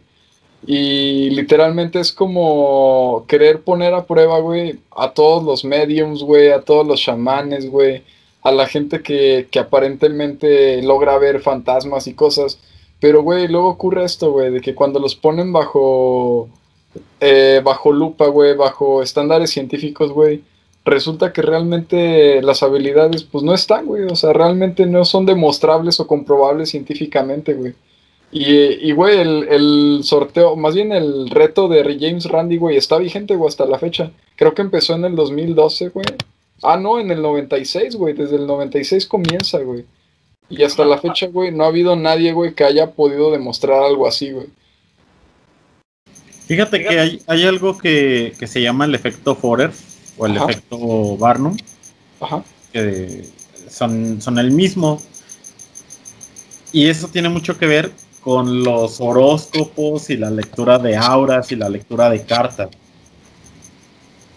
Y literalmente es como querer poner a prueba, güey, a todos los mediums, güey, a todos los chamanes, güey, a la gente que, aparentemente logra ver fantasmas y cosas. Pero, güey, luego ocurre esto, güey, de que cuando los ponen bajo, eh, bajo lupa, güey, bajo estándares científicos, güey, resulta que realmente las habilidades, pues no están, güey, o sea, realmente no son demostrables o comprobables científicamente, güey. Y, güey, el, sorteo, más bien el reto de James Randy, güey, está vigente, güey, hasta la fecha. Creo que empezó en el 2012, güey. Ah, no, en el 96, güey. Desde el 96 comienza, güey. Y hasta la fecha, güey, no ha habido nadie, güey, que haya podido demostrar algo así, güey.
Fíjate que hay, algo que, se llama el efecto Forer o el efecto Barnum. Ajá. Que son, son el mismo. Y eso tiene mucho que ver con los horóscopos y la lectura de auras y la lectura de cartas.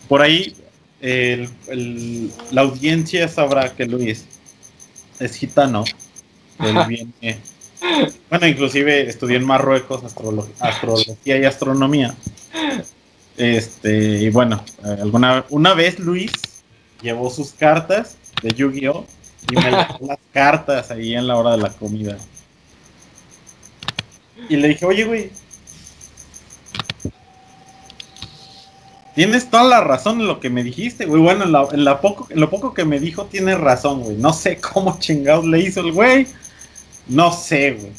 Por ahí la audiencia sabrá que Luis es gitano. bueno, inclusive estudió en Marruecos astrología y astronomía. Este, y bueno, alguna una vez Luis llevó sus cartas de Yu-Gi-Oh! y me las cartas ahí en la hora de la comida. Y le dije, oye, güey. Tienes toda la razón en lo que me dijiste, güey. Bueno, en, lo poco que me dijo, tienes razón, güey. No sé cómo chingados le hizo el güey. No sé, güey.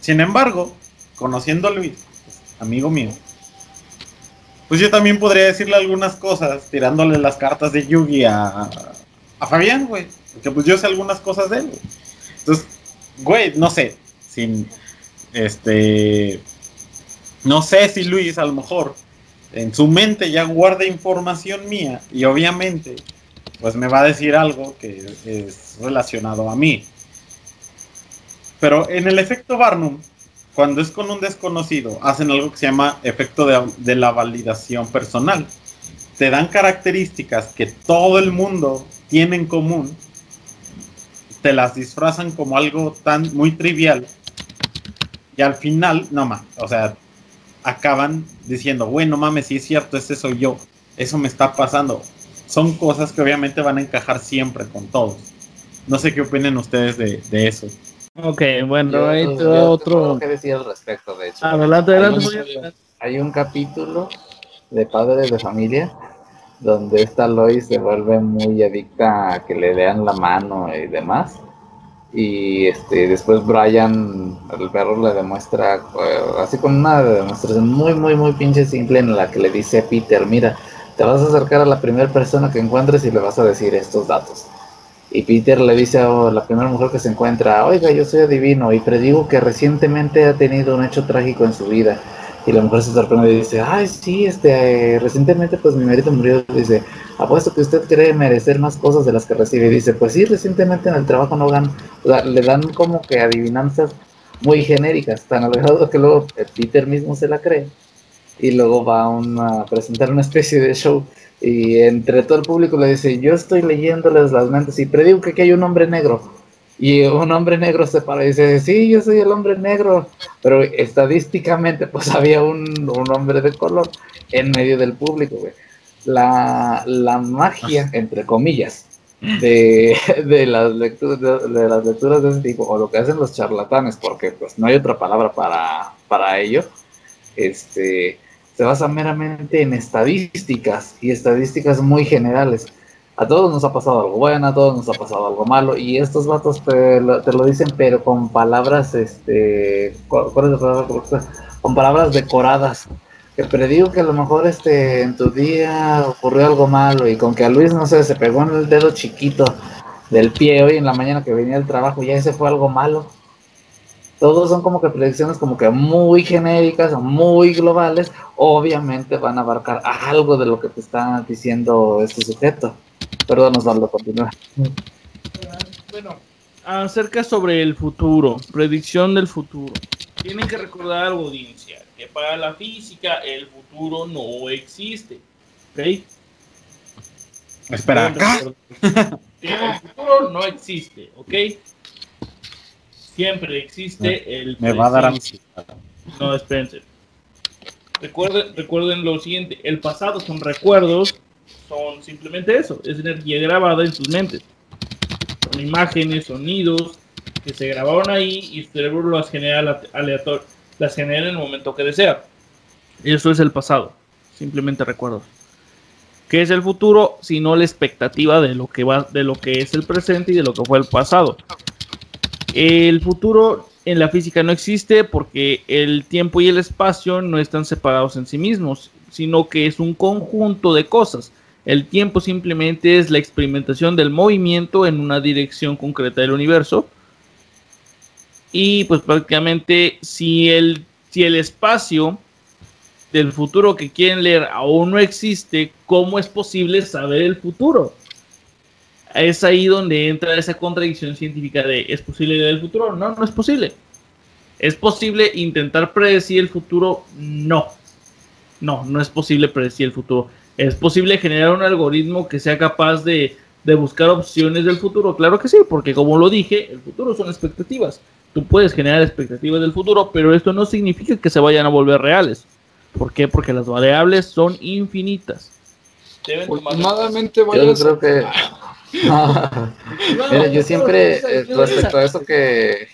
Sin embargo, conociendo a Luis, amigo mío, pues yo también podría decirle algunas cosas tirándole las cartas de Yugi a, a Fabián, güey. Porque pues yo sé algunas cosas de él, güey. Entonces, güey, no sé, sin, este, no sé si Luis a lo mejor en su mente ya guarda información mía y obviamente pues me va a decir algo que es relacionado a mí. Pero en el efecto Barnum, cuando es con un desconocido, hacen algo que se llama efecto de, de la validación personal. Te dan características que todo el mundo tiene en común, te las disfrazan como algo tan muy trivial y al final, no más, o sea, acaban diciendo, bueno, mames, si es cierto, ese soy yo, eso me está pasando. Son cosas que obviamente van a encajar siempre con todos. No sé qué opinen ustedes de, de eso.
Ok, bueno,
Yo-
hay otro.
que decir al respecto, de hecho.
Adelante,
Hay
adelante.
un-
muy adelante.
Hay un capítulo de Padres de Familia donde esta Lois se vuelve muy adicta a que le lean la mano y demás. Y este, después Brian, el perro, le demuestra, eh, así con una demostración muy, muy, muy pinche simple en la que le dice a Peter, mira, te vas a acercar a la primera persona que encuentres y le vas a decir estos datos. Y Peter le dice a la primera mujer que se encuentra, oiga, yo soy adivino y predigo que recientemente ha tenido un hecho trágico en su vida. Y la mujer se sorprende y dice, ay, sí, este, eh, recientemente pues mi marido murió. Dice, apuesto que usted cree merecer más cosas de las que recibe. Y dice, pues sí, recientemente en el trabajo no gano. O le dan como que adivinanzas muy genéricas, tan alejados que luego Peter mismo se la cree. Y luego va una- a presentar una especie de show. Y entre todo el público le dice, yo estoy leyéndoles las mentes y predigo que aquí hay un hombre negro. Y un hombre negro se para y dice, sí, yo soy el hombre negro. Pero estadísticamente, pues había un, un hombre de color en medio del público, güey. La, la magia, entre comillas, de, de las lecturas de, de las lecturas de ese tipo, o lo que hacen los charlatanes, porque pues no hay otra palabra para, para ello, este, se basa meramente en estadísticas y estadísticas muy generales. A todos nos ha pasado algo bueno, a todos nos ha pasado algo malo, y estos vatos te lo, te lo dicen, pero con palabras, este, ¿cuál es la palabra? Con palabras decoradas. Que predigo que a lo mejor este, en tu día ocurrió algo malo, y con que a Luis, no sé, se pegó en el dedo chiquito del pie hoy en la mañana que venía del trabajo, ya ese fue algo malo. Todos son como que predicciones como que muy genéricas muy globales, obviamente van a abarcar algo de lo que te está diciendo este sujeto. Perdón, Osvaldo, continúa.
Bueno, acerca sobre el futuro, predicción del futuro. Tienen que recordar algo, audiencia, que para la física el futuro no existe. ¿Ok?
Espera, acá.
El futuro no existe, ¿ok? Siempre existe el
Me va a dar ansiedad.
No, espérense. Recuerden, recuerden lo siguiente, el pasado son recuerdos, son simplemente eso, es energía grabada en sus mentes. Son imágenes, sonidos que se grabaron ahí y su cerebro las genera aleator las genera en el momento que desea. Eso es el pasado, simplemente recuerdos. ¿Qué es el futuro? Sino la expectativa de lo que va, de lo que es el presente y de lo que fue el pasado. El futuro en la física no existe porque el tiempo y el espacio no están separados en sí mismos, sino que es un conjunto de cosas. El tiempo simplemente es la experimentación del movimiento en una dirección concreta del universo. Y pues prácticamente si el, si el espacio del futuro que quieren leer aún no existe, ¿cómo es posible saber el futuro? Es ahí donde entra esa contradicción científica de ¿es posible leer el futuro? No, no es posible. ¿Es posible intentar predecir el futuro? No. No, no es posible predecir el futuro. ¿Es posible generar un algoritmo que sea capaz de, de buscar opciones del futuro? Claro que sí, porque como lo dije, el futuro son expectativas. Tú puedes generar expectativas del futuro, pero esto no significa que se vayan a volver reales. ¿Por qué? Porque las variables son infinitas. Deben tomar-
Últimamente
Yo
vayas
creo que... Mira, yo siempre, eh, respecto a eso que, eh,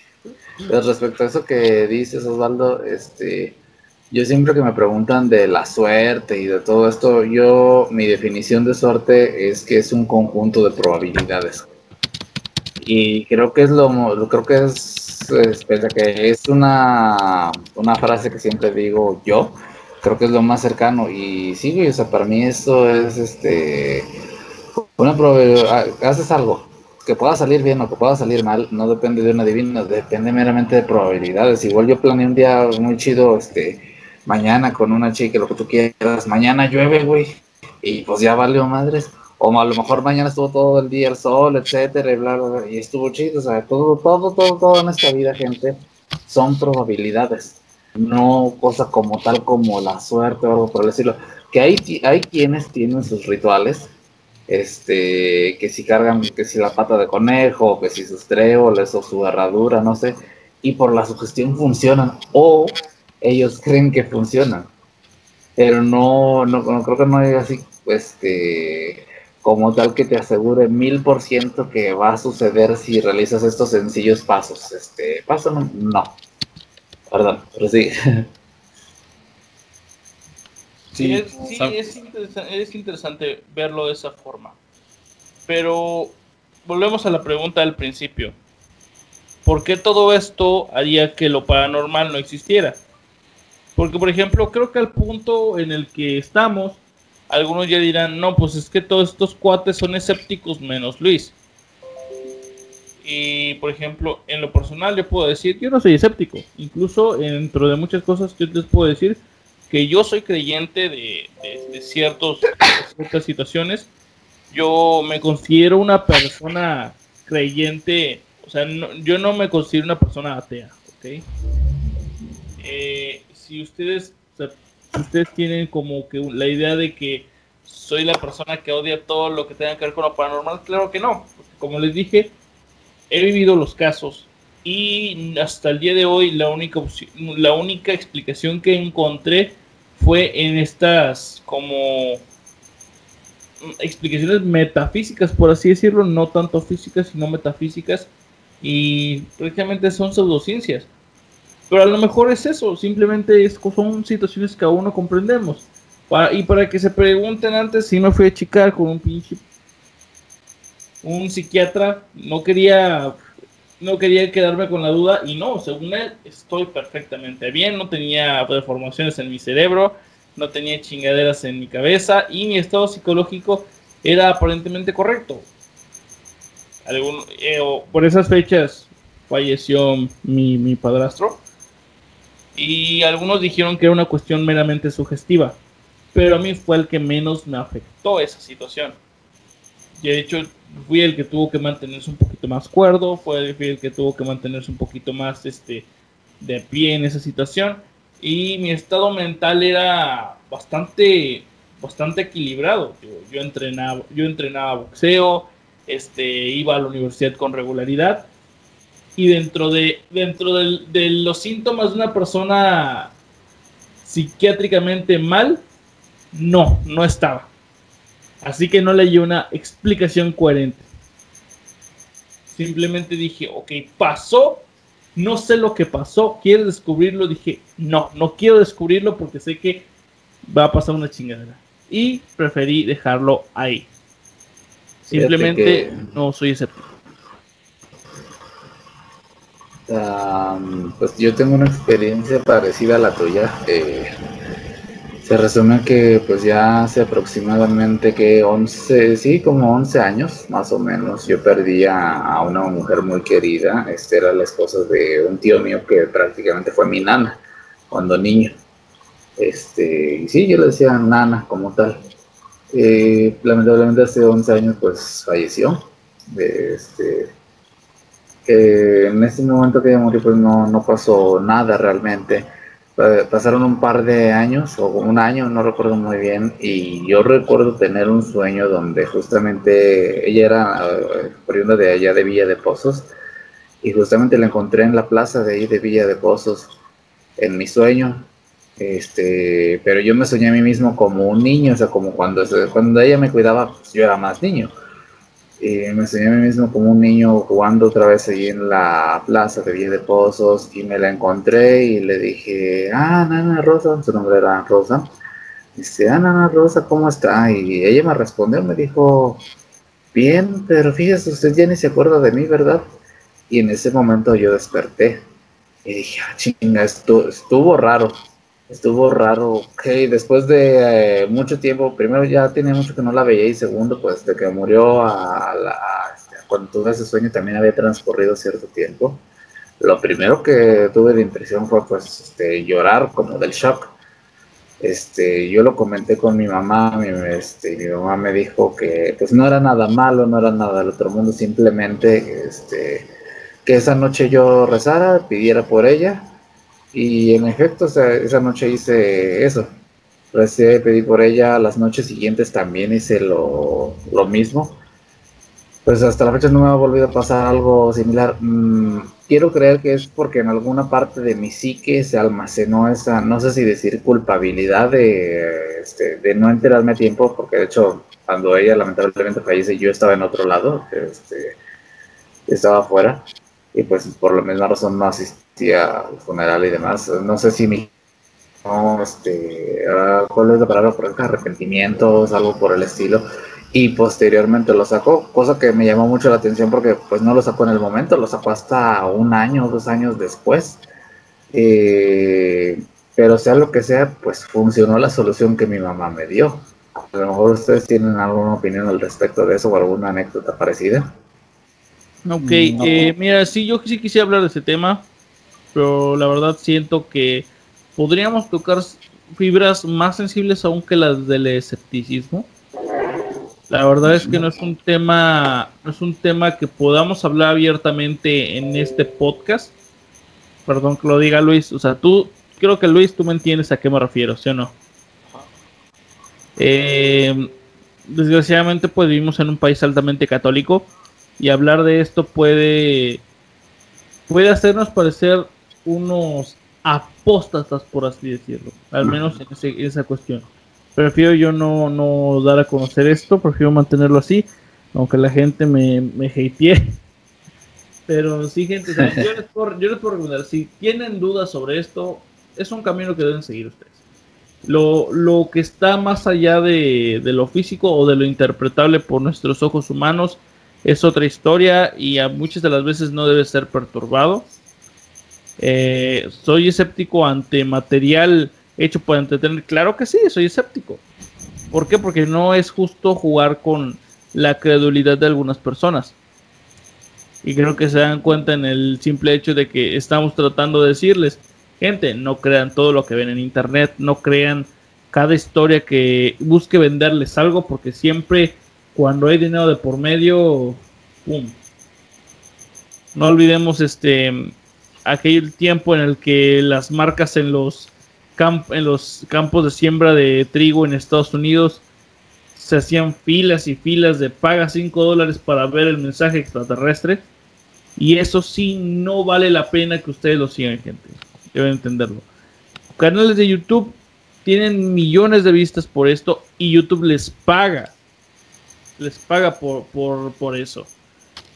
respecto a eso que dices, Osvaldo, este, yo siempre que me preguntan de la suerte y de todo esto, yo, mi definición de suerte es que es un conjunto de probabilidades. Y creo que es lo, creo que es es, que es una, una frase que siempre digo yo, creo que es lo más cercano. Y sí, o sea, para mí esto es este una probabilidad. Haces algo que pueda salir bien o que pueda salir mal, no depende de una divina, depende meramente de probabilidades. Igual yo planeé un día muy chido, este, mañana con una chica, lo que tú quieras. Mañana llueve, güey, y pues ya valió madres. O a lo mejor mañana estuvo todo el día el sol, etcétera, y bla, bla, bla, y estuvo chido. O sea, todo, todo, todo, todo en esta vida, gente, son probabilidades no cosa como tal como la suerte o algo por decirlo. Que hay, hay quienes tienen sus rituales, este, que si cargan, que si la pata de conejo, que si sus tréboles o su herradura, no sé, y por la sugestión funcionan, o ellos creen que funcionan. Pero no, no, creo que no hay así, pues, como tal que te asegure mil por ciento que va a suceder si realizas estos sencillos pasos. Este, paso no Perdón, pero sí.
Sí, es, es, interesante, verlo de esa forma. Pero volvemos a la pregunta del principio. ¿Por qué todo esto haría que lo paranormal no existiera? Porque, por ejemplo, creo que al punto en el que estamos, algunos ya dirán, no, pues es que todos estos cuates son escépticos menos Luis. Y por ejemplo, en lo personal yo puedo decir, yo no soy escéptico. Incluso dentro de muchas cosas yo les puedo decir que yo soy creyente de, ciertos, ciertas situaciones. Yo me considero una persona creyente, o sea, yo no me considero una persona atea, ¿ok? Eh, si ustedes, ustedes tienen como que la idea de que soy la persona que odia todo lo que tenga que ver con lo paranormal, claro que no. como les dije, he vivido los casos y hasta el día de hoy la única, la única explicación que encontré fue en estas como explicaciones metafísicas, por así decirlo, no tanto físicas, sino metafísicas, y prácticamente son pseudociencias. Pero a lo mejor es eso, simplemente es, son situaciones que aún no comprendemos. y para que se pregunten antes, si me fui a chicar con un pinche un psiquiatra, no quería, no quería quedarme con la duda y no, según él estoy perfectamente bien, no tenía deformaciones en mi cerebro, no tenía chingaderas en mi cabeza y mi estado psicológico era aparentemente correcto. Eh, por esas fechas falleció mi, mi padrastro y algunos dijeron que era una cuestión meramente sugestiva, pero a mí fue el que menos me afectó esa situación. Y de hecho fui el que tuvo que mantenerse un poquito más cuerdo, fue el que tuvo que mantenerse un poquito más este, de pie en esa situación. Y mi estado mental era bastante, bastante equilibrado. Yo, entrenaba, yo entrenaba boxeo, este, iba a la universidad con regularidad. Y dentro de, dentro de los síntomas de una persona psiquiátricamente mal, no, no estaba. Así que no leí una explicación coherente. Simplemente dije, ok, pasó, no sé lo que pasó, ¿quieres descubrirlo? Dije, no, no quiero descubrirlo porque sé que va a pasar una chingadera. Y preferí dejarlo ahí. Simplemente no soy escéptico.
Pues yo tengo una experiencia parecida a la tuya. Eh, se resume que pues ya hace aproximadamente que 11, sí, como 11 años más o menos, yo perdí a, una mujer muy querida, este era la esposa de un tío mío que prácticamente fue mi nana cuando niño. Este, y sí, yo le decía nana como tal. Eh, lamentablemente hace 11 años pues falleció. Este, en ese momento que ella murió pues no, no pasó nada realmente eh, pasaron un par de años o un año, no recuerdo muy bien, y yo recuerdo tener un sueño donde justamente ella era uh, de allá de Villa de Pozos y justamente la encontré en la plaza de ahí de Villa de Pozos en mi sueño. Este, pero yo me soñé a mí mismo como un niño, o sea, como cuando, cuando ella me cuidaba, pues yo era más niño y me enseñé a mí mismo como un niño jugando otra vez ahí en la plaza de Villa de Pozos y me la encontré y le dije, ah, Nana Rosa, su nombre era Rosa. Dice, ah, Nana Rosa, ¿cómo está? Y ella me respondió, me dijo, bien, pero fíjese, usted ya ni se acuerda de mí, ¿verdad? Y en ese momento yo desperté y dije, ah, chinga, estuvo raro. Estuvo raro. Ok, después de eh, mucho tiempo, primero ya tenía mucho que no la veía y segundo, pues de que murió a la, este, cuando tuve ese sueño también había transcurrido cierto tiempo. Lo primero que tuve de impresión fue pues este, llorar como del shock. Este, yo lo comenté con mi mamá, mi, este, mi mamá me dijo que pues no era nada malo, no era nada del otro mundo, simplemente este, que esa noche yo rezara, pidiera por ella. Y en efecto, esa noche hice eso. Recé, pedí por ella. Las noches siguientes también hice lo, mismo. Pues hasta la fecha no me ha volvido a pasar algo similar. Mm, quiero creer que es porque en alguna parte de mi psique se almacenó esa, no sé si decir culpabilidad de, este, de no enterarme a tiempo, porque de hecho cuando ella lamentablemente fallece yo estaba en otro lado, este, estaba afuera y pues por la misma razón no asistía al funeral y demás. No sé si mi no, este, ¿cuál es la palabra correcta? Arrepentimientos, algo por el estilo. Y posteriormente lo sacó, cosa que me llamó mucho la atención porque pues no lo sacó en el momento, lo sacó hasta un año, dos años después. Eh, pero sea lo que sea, pues funcionó la solución que mi mamá me dio. A lo mejor ustedes tienen alguna opinión al respecto de eso o alguna anécdota parecida.
Ok, eh, mira, sí, yo sí quisiera hablar de este tema, pero la verdad siento que podríamos tocar fibras más sensibles aún que las del escepticismo. La verdad es que no es un tema, no es un tema que podamos hablar abiertamente en este podcast. Perdón que lo diga Luis, o sea, tú, creo que Luis, tú me entiendes a qué me refiero, ¿sí o no? Eh, desgraciadamente, pues vivimos en un país altamente católico y hablar de esto puede, puede hacernos parecer unos apóstatas, por así decirlo, al menos en, esa cuestión. Prefiero yo no, no dar a conocer esto, prefiero mantenerlo así, aunque la gente me, me hatee. Pero sí, gente, yo, les puedo, yo les puedo recomendar, si tienen dudas sobre esto, es un camino que deben seguir ustedes. Lo, lo que está más allá de, de, lo físico o de lo interpretable por nuestros ojos humanos es otra historia y a muchas de las veces no debe ser perturbado. Eh, soy escéptico ante material hecho para entretener. Claro que sí, soy escéptico. ¿Por qué? Porque no es justo jugar con la credulidad de algunas personas. Y creo que se dan cuenta en el simple hecho de que estamos tratando de decirles, gente, no crean todo lo que ven en internet, no crean cada historia que busque venderles algo, porque siempre cuando hay dinero de por medio, ¡pum! No olvidemos este aquel tiempo en el que las marcas en los, en los campos de siembra de trigo en Estados Unidos se hacían filas y filas de paga 5 dólares para ver el mensaje extraterrestre. Y eso sí no vale la pena que ustedes lo sigan, gente. Deben entenderlo. Canales de YouTube tienen millones de vistas por esto y YouTube les paga les paga por, por, eso.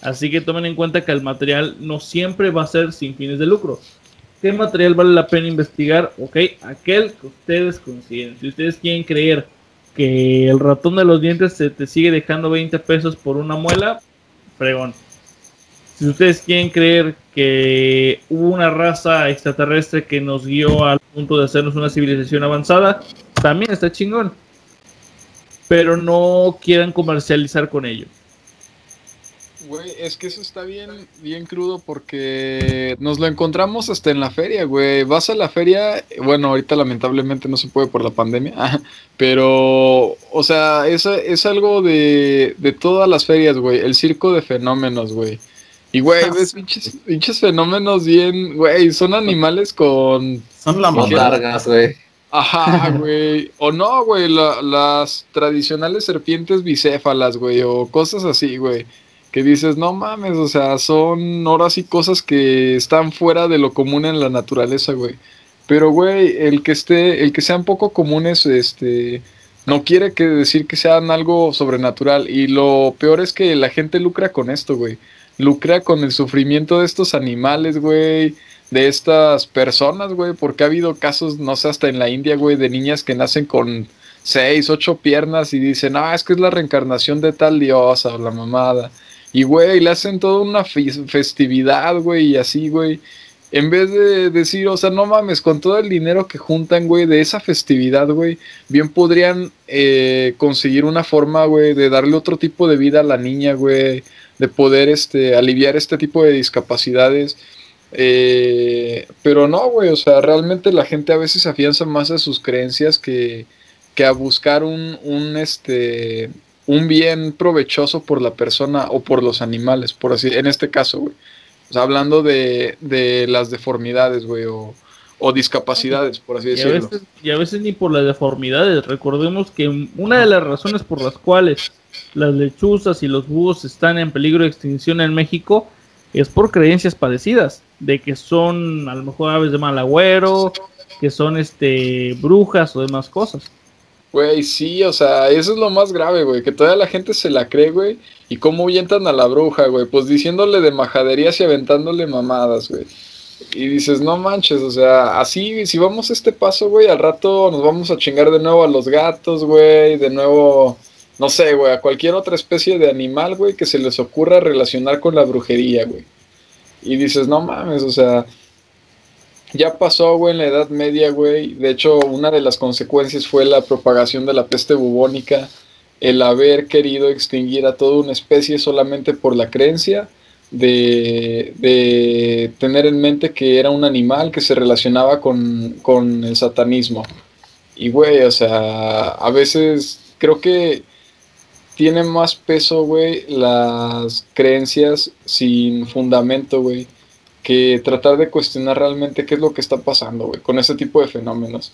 Así que tomen en cuenta que el material no siempre va a ser sin fines de lucro. ¿Qué material vale la pena investigar? Ok, aquel que ustedes consideren. Si ustedes quieren creer que el ratón de los dientes se te sigue dejando 20 pesos por una muela, fregón. Si ustedes quieren creer que hubo una raza extraterrestre que nos guió al punto de hacernos una civilización avanzada, también está chingón pero no quieran comercializar con ellos.
Güey, es que eso está bien, bien crudo porque nos lo encontramos hasta en la feria, güey. Vas a la feria, bueno, ahorita lamentablemente no se puede por la pandemia, pero, o sea, es, es algo de, de todas las ferias, güey. El circo de fenómenos, güey. Y, güey, ves pinches, pinches fenómenos bien, güey, son animales con...
Son la largas, güey.
Ajá, güey. O no, güey, las tradicionales serpientes bicéfalas, güey, o cosas así, güey. Que dices, no mames, o sea, son horas y cosas que están fuera de lo común en la naturaleza, güey. Pero, güey, el que esté, el que sean poco comunes, este, no quiere que decir que sean algo sobrenatural. Y lo peor es que la gente lucra con esto, güey. Lucra con el sufrimiento de estos animales, güey de estas personas, güey, porque ha habido casos, no sé, hasta en la India, güey, de niñas que nacen con seis, ocho piernas y dicen, ah, es que es la reencarnación de tal diosa o la mamada. Y, güey, le hacen toda una festividad, güey, y así, güey. En vez de decir, o sea, no mames, con todo el dinero que juntan, güey, de esa festividad, güey, bien podrían eh, conseguir una forma, güey, de darle otro tipo de vida a la niña, güey, de poder, este, aliviar este tipo de discapacidades. Eh, pero no, güey, o sea, realmente la gente a veces afianza más a sus creencias que, que a buscar un, un, este, un bien provechoso por la persona o por los animales, por así, en este caso, güey. O sea, hablando de, de las deformidades, güey, o, o, discapacidades, por así decirlo.
Y a, veces, y a veces ni por las deformidades. Recordemos que una de las razones por las cuales las lechuzas y los búhos están en peligro de extinción en México es por creencias padecidas, de que son a lo mejor aves de mal agüero, que son este brujas o demás cosas.
Güey, sí, o sea, eso es lo más grave, güey, que toda la gente se la cree, güey, y cómo ahuyentan a la bruja, güey, pues diciéndole de majaderías y aventándole mamadas, güey. Y dices, no manches, o sea, así, si vamos a este paso, güey, al rato nos vamos a chingar de nuevo a los gatos, güey, de nuevo, no sé, güey, a cualquier otra especie de animal, güey, que se les ocurra relacionar con la brujería, güey. Y dices, no mames, o sea, ya pasó, güey, en la Edad Media, güey. De hecho, una de las consecuencias fue la propagación de la peste bubónica, el haber querido extinguir a toda una especie solamente por la creencia de, de tener en mente que era un animal que se relacionaba con, con el satanismo. Y, güey, o sea, a veces creo que tiene más peso, güey, las creencias sin fundamento, güey que tratar de cuestionar realmente qué es lo que está pasando, güey, con ese tipo de fenómenos.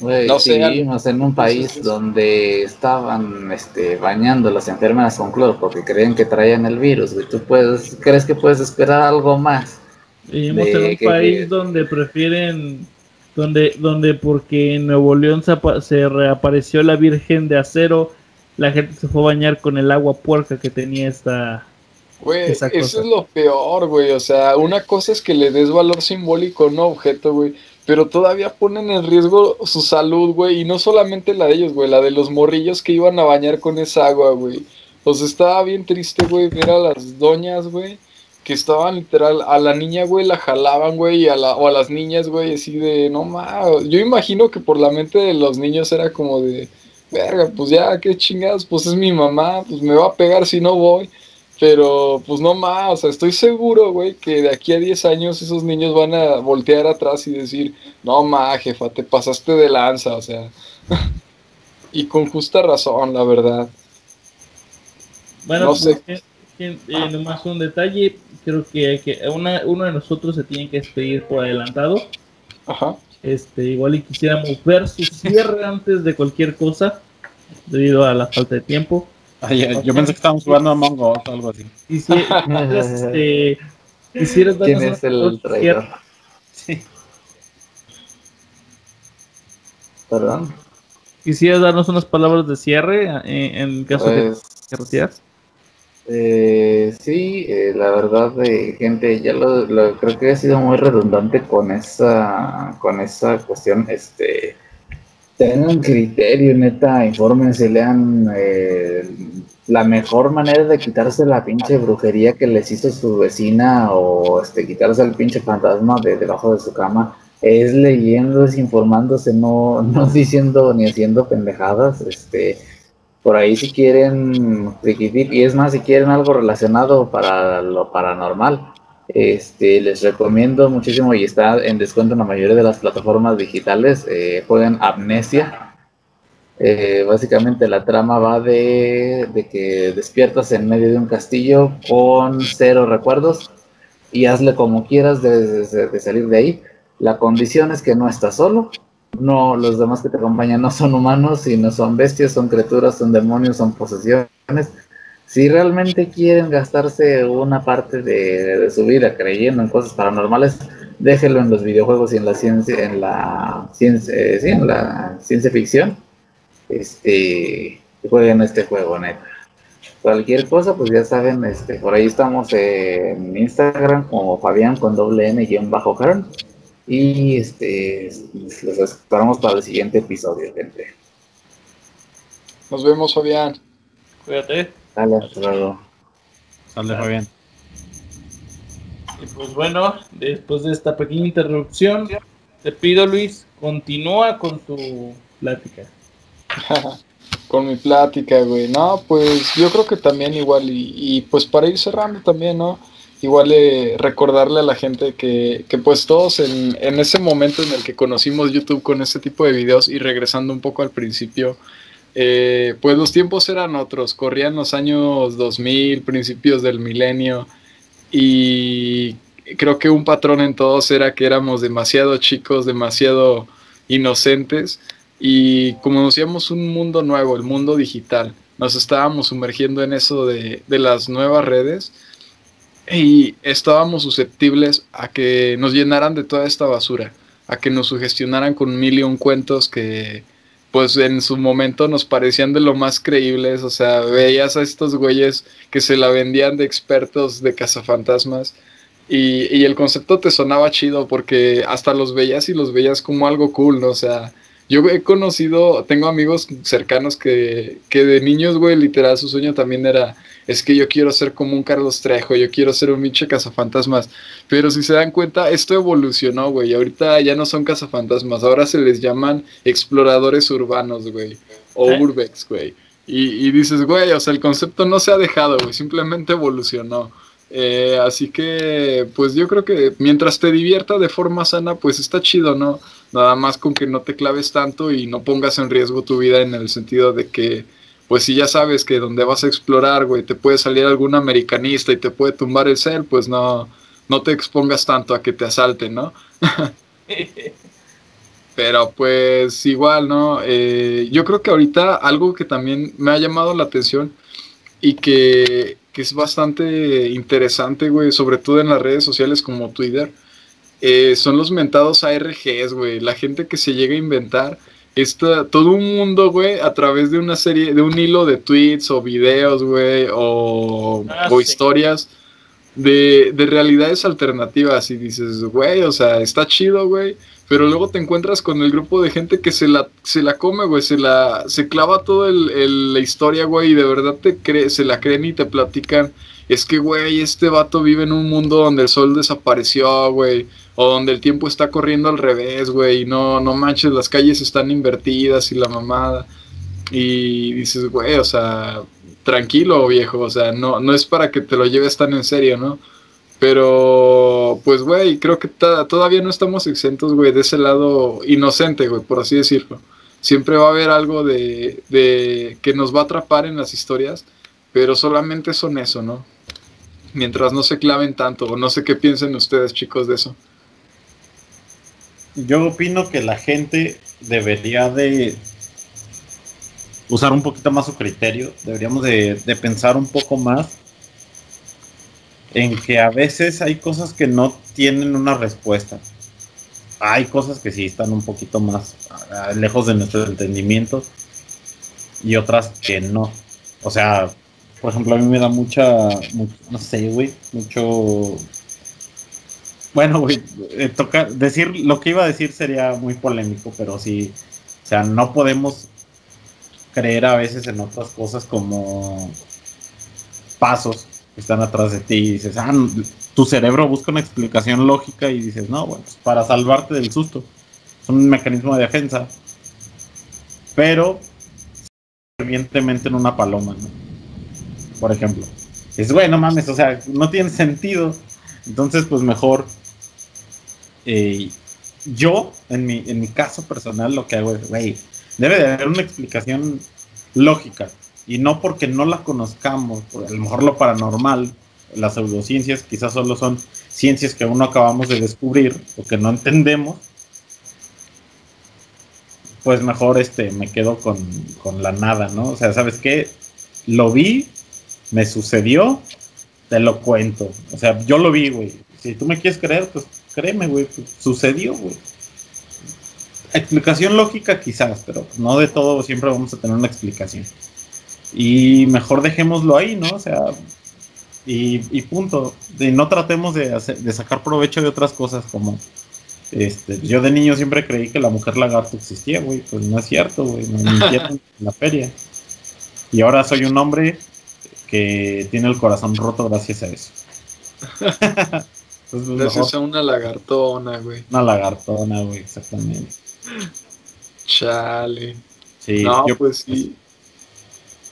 Güey, no sí, vivimos en un país donde estaban este, bañando las enfermeras con cloro porque creían que traían el virus, güey. ¿Tú puedes, crees que puedes esperar algo más?
Vivimos en un país donde prefieren, donde, donde porque en Nuevo León se, se reapareció la Virgen de Acero, la gente se fue a bañar con el agua puerca que tenía esta,
Güey, eso es lo peor, güey. O sea, una cosa es que le des valor simbólico a un objeto, güey. Pero todavía ponen en riesgo su salud, güey. Y no solamente la de ellos, güey. La de los morrillos que iban a bañar con esa agua, güey. O sea, estaba bien triste, güey, ver a las doñas, güey. Que estaban literal, a la niña, güey, la jalaban, güey, y a la, o a las niñas, güey, así de, no mames. Yo imagino que por la mente de los niños era como de, verga, pues ya, qué chingados, pues es mi mamá, pues me va a pegar si no voy. Pero, pues no más, o sea, estoy seguro, güey, que de aquí a 10 años esos niños van a voltear atrás y decir, no más, jefa, te pasaste de lanza, o sea. y con justa razón, la verdad.
Bueno, no sé. Pues, eh, nomás un detalle, creo que, que una, uno de nosotros se tiene que despedir por adelantado.
Ajá.
Este, igual y quisiéramos ver su cierre antes de cualquier cosa, debido a la falta de tiempo
yo pensé que estábamos jugando a Mongo o algo así.
Y si, este, quisieras
darnos ¿Quién es el traidor? Sí. Perdón.
¿Quisieras darnos unas palabras de cierre en, en caso de que
retiras? Eh, sí, eh, la verdad, eh, gente, ya lo, lo, creo que ha sido muy redundante con esa, con esa cuestión, este, tengan criterio, neta, infórmense, lean eh, la mejor manera de quitarse la pinche brujería que les hizo su vecina o este, quitarse el pinche fantasma de debajo de su cama es leyendo, es informándose, no, no diciendo ni haciendo pendejadas, este, por ahí si quieren, y es más, si quieren algo relacionado para lo paranormal, este, les recomiendo muchísimo y está en descuento en la mayoría de las plataformas digitales. Eh, juegan Amnesia. Eh, básicamente la trama va de, que despiertas en medio de un castillo con cero recuerdos y hazle como quieras de, salir de ahí. La condición es que no estás solo. No, los demás que te acompañan no son humanos, sino son bestias, son criaturas, son demonios, son posesiones si realmente quieren gastarse una parte de, su vida creyendo en cosas paranormales, déjenlo en los videojuegos y en la ciencia, en la ciencia, eh, en la ciencia ficción. Este, jueguen este juego, neta. Cualquier cosa, pues ya saben, este, por ahí estamos en Instagram como Fabián con doble N guion bajo Karen. Y este, los esperamos para el siguiente episodio, gente.
Nos vemos, Fabián.
Cuídate.
Dale, hasta luego.
Sale, Fabián.
Y pues bueno, después de esta pequeña interrupción, te pido, Luis, continúa con tu plática.
con mi plática, güey. No, pues yo creo que también igual, y, y pues para ir cerrando también, ¿no? Igual eh, recordarle a la gente que, que pues todos en, en, ese momento en el que conocimos YouTube con este tipo de videos y regresando un poco al principio, eh, pues los tiempos eran otros, corrían los años 2000, principios del milenio, y creo que un patrón en todos era que éramos demasiado chicos, demasiado inocentes, y conocíamos un mundo nuevo, el mundo digital. Nos estábamos sumergiendo en eso de, de las nuevas redes y estábamos susceptibles a que nos llenaran de toda esta basura, a que nos sugestionaran con mil y un cuentos que pues en su momento nos parecían de lo más creíbles, o sea, veías a estos güeyes que se la vendían de expertos de cazafantasmas y, y el concepto te sonaba chido porque hasta los veías y los veías como algo cool, ¿no? O sea, yo he conocido, tengo amigos cercanos que, que de niños, güey, literal, su sueño también era, es que yo quiero ser como un Carlos Trejo, yo quiero ser un pinche cazafantasmas. Pero si se dan cuenta, esto evolucionó, güey. Ahorita ya no son cazafantasmas, ahora se les llaman exploradores urbanos, güey. O urbex, güey. Y, y, dices, güey, o sea, el concepto no se ha dejado, güey, simplemente evolucionó. Eh, así que, pues yo creo que mientras te divierta de forma sana, pues está chido, ¿no? Nada más con que no te claves tanto y no pongas en riesgo tu vida en el sentido de que, pues si ya sabes que donde vas a explorar, güey, te puede salir algún americanista y te puede tumbar el cel, pues no, no te expongas tanto a que te asalten, ¿no? Pero pues igual, ¿no? Eh, yo creo que ahorita algo que también me ha llamado la atención y que, que es bastante interesante, güey, sobre todo en las redes sociales como Twitter, eh, son los mentados ARGs, güey. La gente que se llega a inventar está todo un mundo, güey, a través de una serie, de un hilo de tweets o videos, güey, o,
Ah,
o
sí.
historias de, de realidades alternativas. Y dices, güey, o sea, está chido, güey. Pero luego te encuentras con el grupo de gente que se la, se la come, güey, se la, se clava toda el, el- la historia, güey, y de verdad te cree, se la creen y te platican. Es que, güey, este vato vive en un mundo donde el sol desapareció, güey. O donde el tiempo está corriendo al revés, güey. Y no, no manches, las calles están invertidas y la mamada. Y dices, güey, o sea, tranquilo, viejo. O sea, no, no es para que te lo lleves tan en serio, ¿no? Pero, pues, güey, creo que todavía no estamos exentos, güey, de ese lado inocente, güey, por así decirlo. Siempre va a haber algo de, de que nos va a atrapar en las historias, pero solamente son eso, ¿no? Mientras no se claven tanto, o no sé qué piensen ustedes, chicos, de eso.
Yo opino que la gente debería de usar un poquito más su criterio, deberíamos de, de pensar un poco más en que a veces hay cosas que no tienen una respuesta. Hay cosas que sí están un poquito más lejos de nuestro entendimiento y otras que no. O sea, por ejemplo, a mí me da mucha, mu- no sé, güey, mucho bueno, güey, eh, toca, decir lo que iba a decir sería muy polémico, pero sí, o sea, no podemos creer a veces en otras cosas como pasos que están atrás de ti y dices, ah, no, tu cerebro busca una explicación lógica y dices, no, bueno, pues para salvarte del susto, es un mecanismo de defensa, pero fervientemente en una paloma, ¿no? Por ejemplo. Es bueno, mames, o sea, no tiene sentido. Entonces, pues mejor. Eh, yo, en mi, en mi caso personal, lo que hago es, güey, debe de haber una explicación lógica. Y no porque no la conozcamos, a lo mejor lo paranormal, las pseudociencias quizás solo son ciencias que aún no acabamos de descubrir o que no entendemos. Pues mejor este me quedo con, con la nada, ¿no? O sea, ¿sabes qué? Lo vi, me sucedió, te lo cuento. O sea, yo lo vi, güey. Si tú me quieres creer, pues créeme, güey. pues, sucedió, güey. Explicación lógica quizás, pero no de todo siempre vamos a tener una explicación. Y mejor dejémoslo ahí, ¿no? O sea, y, y punto. Y no tratemos de, hacer- de sacar provecho de otras cosas como... Este, yo de niño siempre creí que la mujer lagarto existía, güey. Pues no es cierto, güey. Me mintieron en la feria. Y ahora soy un hombre que tiene el corazón roto gracias a eso.
Gracias a una lagartona, güey.
Una lagartona, güey, exactamente.
Chale. Sí, no, yo, pues sí.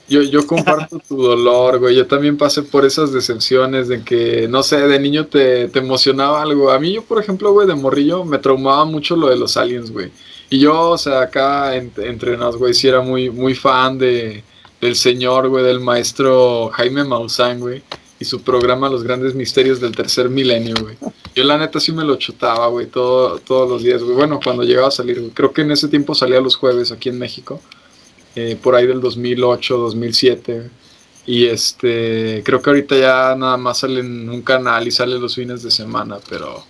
Yo, yo comparto tu dolor, güey. Yo también pasé por esas decepciones de que, no sé, de niño te, te emocionaba algo. A mí, yo, por ejemplo, güey, de morrillo, me traumaba mucho lo de los aliens, güey. Y yo, o sea, acá entre nos, güey, sí era muy, muy fan de, del señor, güey, del maestro Jaime Maussan, güey. Y su programa Los Grandes Misterios del Tercer Milenio, güey. Yo la neta sí me lo chutaba, güey, todo, todos los días, güey. Bueno, cuando llegaba a salir, güey. Creo que en ese tiempo salía los jueves aquí en México. Eh, por ahí del 2008, 2007. Y este, creo que ahorita ya nada más sale en un canal y sale los fines de semana, pero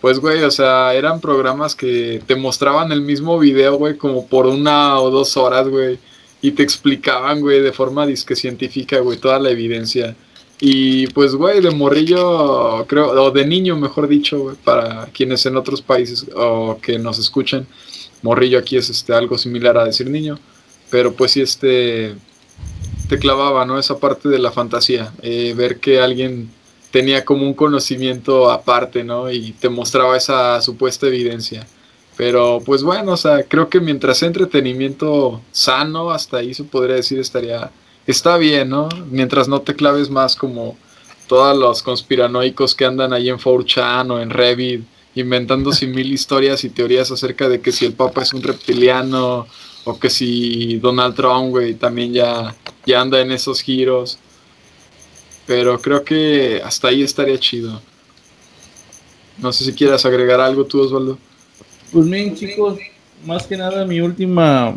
pues, güey, o sea, eran programas que te mostraban el mismo video, güey, como por una o dos horas, güey, y te explicaban, güey, de forma disque científica, güey, toda la evidencia. Y pues, güey, de morrillo, creo, o de niño, mejor dicho, para quienes en otros países o que nos escuchen, morrillo aquí es este algo similar a decir niño pero pues sí este te clavaba, ¿no? Esa parte de la fantasía, eh, ver que alguien tenía como un conocimiento aparte, ¿no? Y te mostraba esa supuesta evidencia. Pero pues bueno, o sea, creo que mientras entretenimiento sano, hasta ahí se podría decir estaría, está bien, ¿no? Mientras no te claves más como todos los conspiranoicos que andan ahí en 4chan o en Revit, inventando mil historias y teorías acerca de que si el Papa es un reptiliano o que si Donald Trump, güey, también ya, ya anda en esos giros. Pero creo que hasta ahí estaría chido. No sé si quieras agregar algo tú, Osvaldo.
Pues bien, chicos, más que nada mi última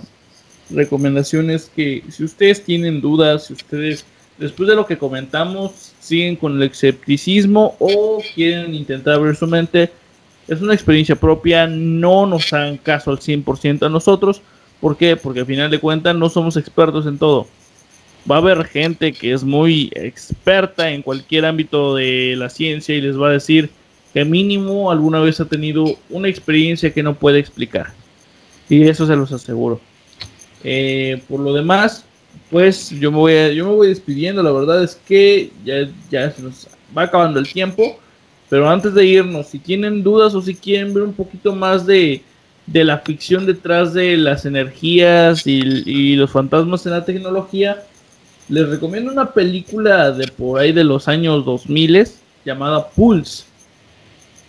recomendación es que si ustedes tienen dudas, si ustedes, después de lo que comentamos, siguen con el escepticismo o quieren intentar abrir su mente, es una experiencia propia, no nos hagan caso al 100% a nosotros ¿Por qué? Porque al final de cuentas no somos expertos en todo. Va a haber gente que es muy experta en cualquier ámbito de la ciencia y les va a decir que mínimo alguna vez ha tenido una experiencia que no puede explicar. Y eso se los aseguro. Eh, por lo demás, pues yo me, voy yo me voy despidiendo. La verdad es que ya, ya se nos va acabando el tiempo. Pero antes de irnos, si tienen dudas o si quieren ver un poquito más de, de la ficción detrás de las energías y, los fantasmas en la tecnología, les recomiendo una película de por ahí de los años 2000 llamada Pulse.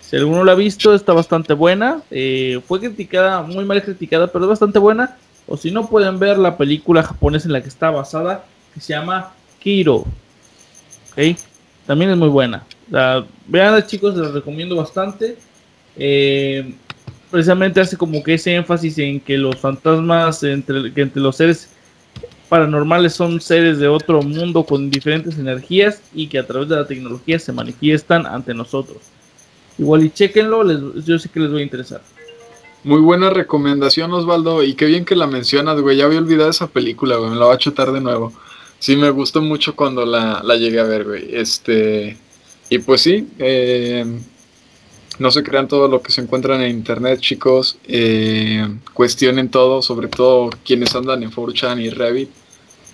Si alguno la ha visto, está bastante buena. Eh, fue criticada, muy mal criticada, pero es bastante buena. O si no, pueden ver la película japonesa en la que está basada, que se llama Kiro. También es muy buena. vean, chicos, les recomiendo bastante. Eh, precisamente hace como que ese énfasis en que los fantasmas, entre, entre los seres paranormales son seres de otro mundo con diferentes energías y que a través de la tecnología se manifiestan ante nosotros. Igual y chequenlo, yo sé que les va a interesar.
Muy buena recomendación, Osvaldo, y qué bien que la mencionas, güey. Ya había olvidado esa película, güey. Me la voy a chutar de nuevo. Sí, me gustó mucho cuando la, la llegué a ver, güey. Este. Y pues sí, eh, no se crean todo lo que se encuentran en internet, chicos. Eh, cuestionen todo, sobre todo quienes andan en 4chan y Revit.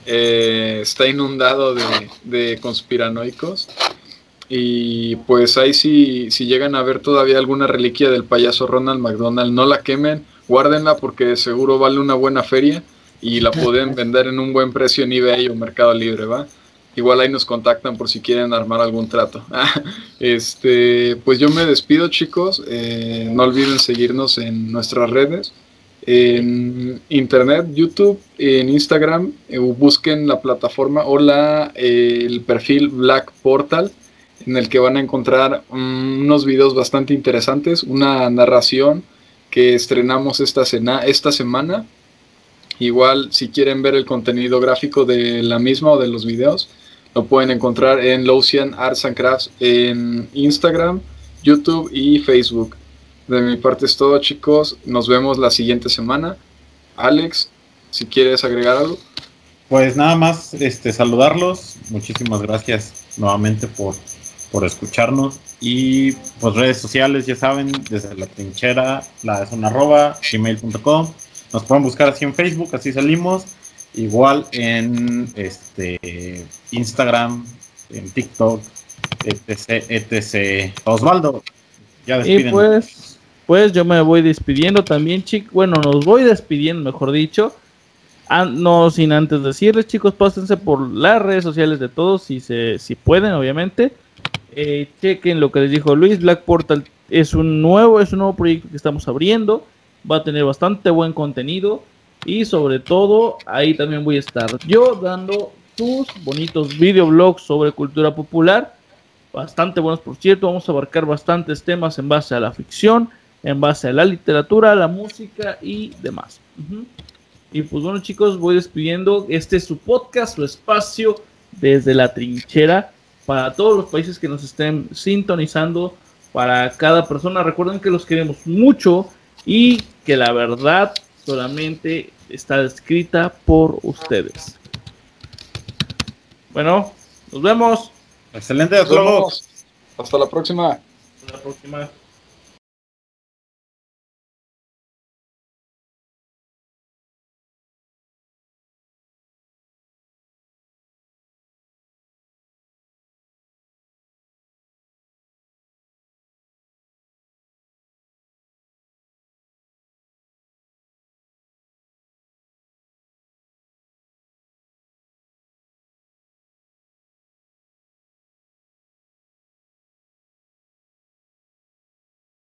Eh, está inundado de, conspiranoicos. Y pues ahí si, si llegan a ver todavía alguna reliquia del payaso Ronald McDonald, no la quemen, guárdenla porque seguro vale una buena feria y la pueden vender en un buen precio en eBay o Mercado Libre, ¿va? Igual ahí nos contactan por si quieren armar algún trato. este, pues yo me despido, chicos. Eh, no olviden seguirnos en nuestras redes. En internet, YouTube, en Instagram, eh, busquen la plataforma o la, el perfil Black Portal, en el que van a encontrar unos videos bastante interesantes, una narración que estrenamos esta, cena, esta semana. Igual, si quieren ver el contenido gráfico de la misma o de los videos, lo pueden encontrar en Locian Arts and Crafts en Instagram, YouTube y Facebook. De mi parte es todo, chicos. Nos vemos la siguiente semana. Alex, si quieres agregar algo.
Pues nada más este, saludarlos. Muchísimas gracias nuevamente por, por escucharnos. Y pues redes sociales, ya saben, desde la trinchera, la son arroba, gmail.com. Nos pueden buscar así en Facebook, así salimos. igual en este Instagram, en TikTok, etc, etc. Osvaldo,
ya despiden. Y pues, pues yo me voy despidiendo también, chicos. Bueno, nos voy despidiendo, mejor dicho. no sin antes decirles, chicos, pásense por las redes sociales de todos, si, se, si pueden, obviamente. Eh, chequen lo que les dijo Luis. Black Portal es un nuevo, es un nuevo proyecto que estamos abriendo. Va a tener bastante buen contenido. Y sobre todo, ahí también voy a estar yo dando tus bonitos videoblogs sobre cultura popular. Bastante buenos, por cierto. Vamos a abarcar bastantes temas en base a la ficción, en base a la literatura, la música y demás. Y pues bueno, chicos, voy despidiendo. Este es su podcast, su espacio desde la trinchera para todos los países que nos estén sintonizando, para cada persona. Recuerden que los queremos mucho y que la verdad solamente está escrita por ustedes. Bueno, nos vemos.
Excelente, hasta
Hasta la próxima.
Hasta la próxima.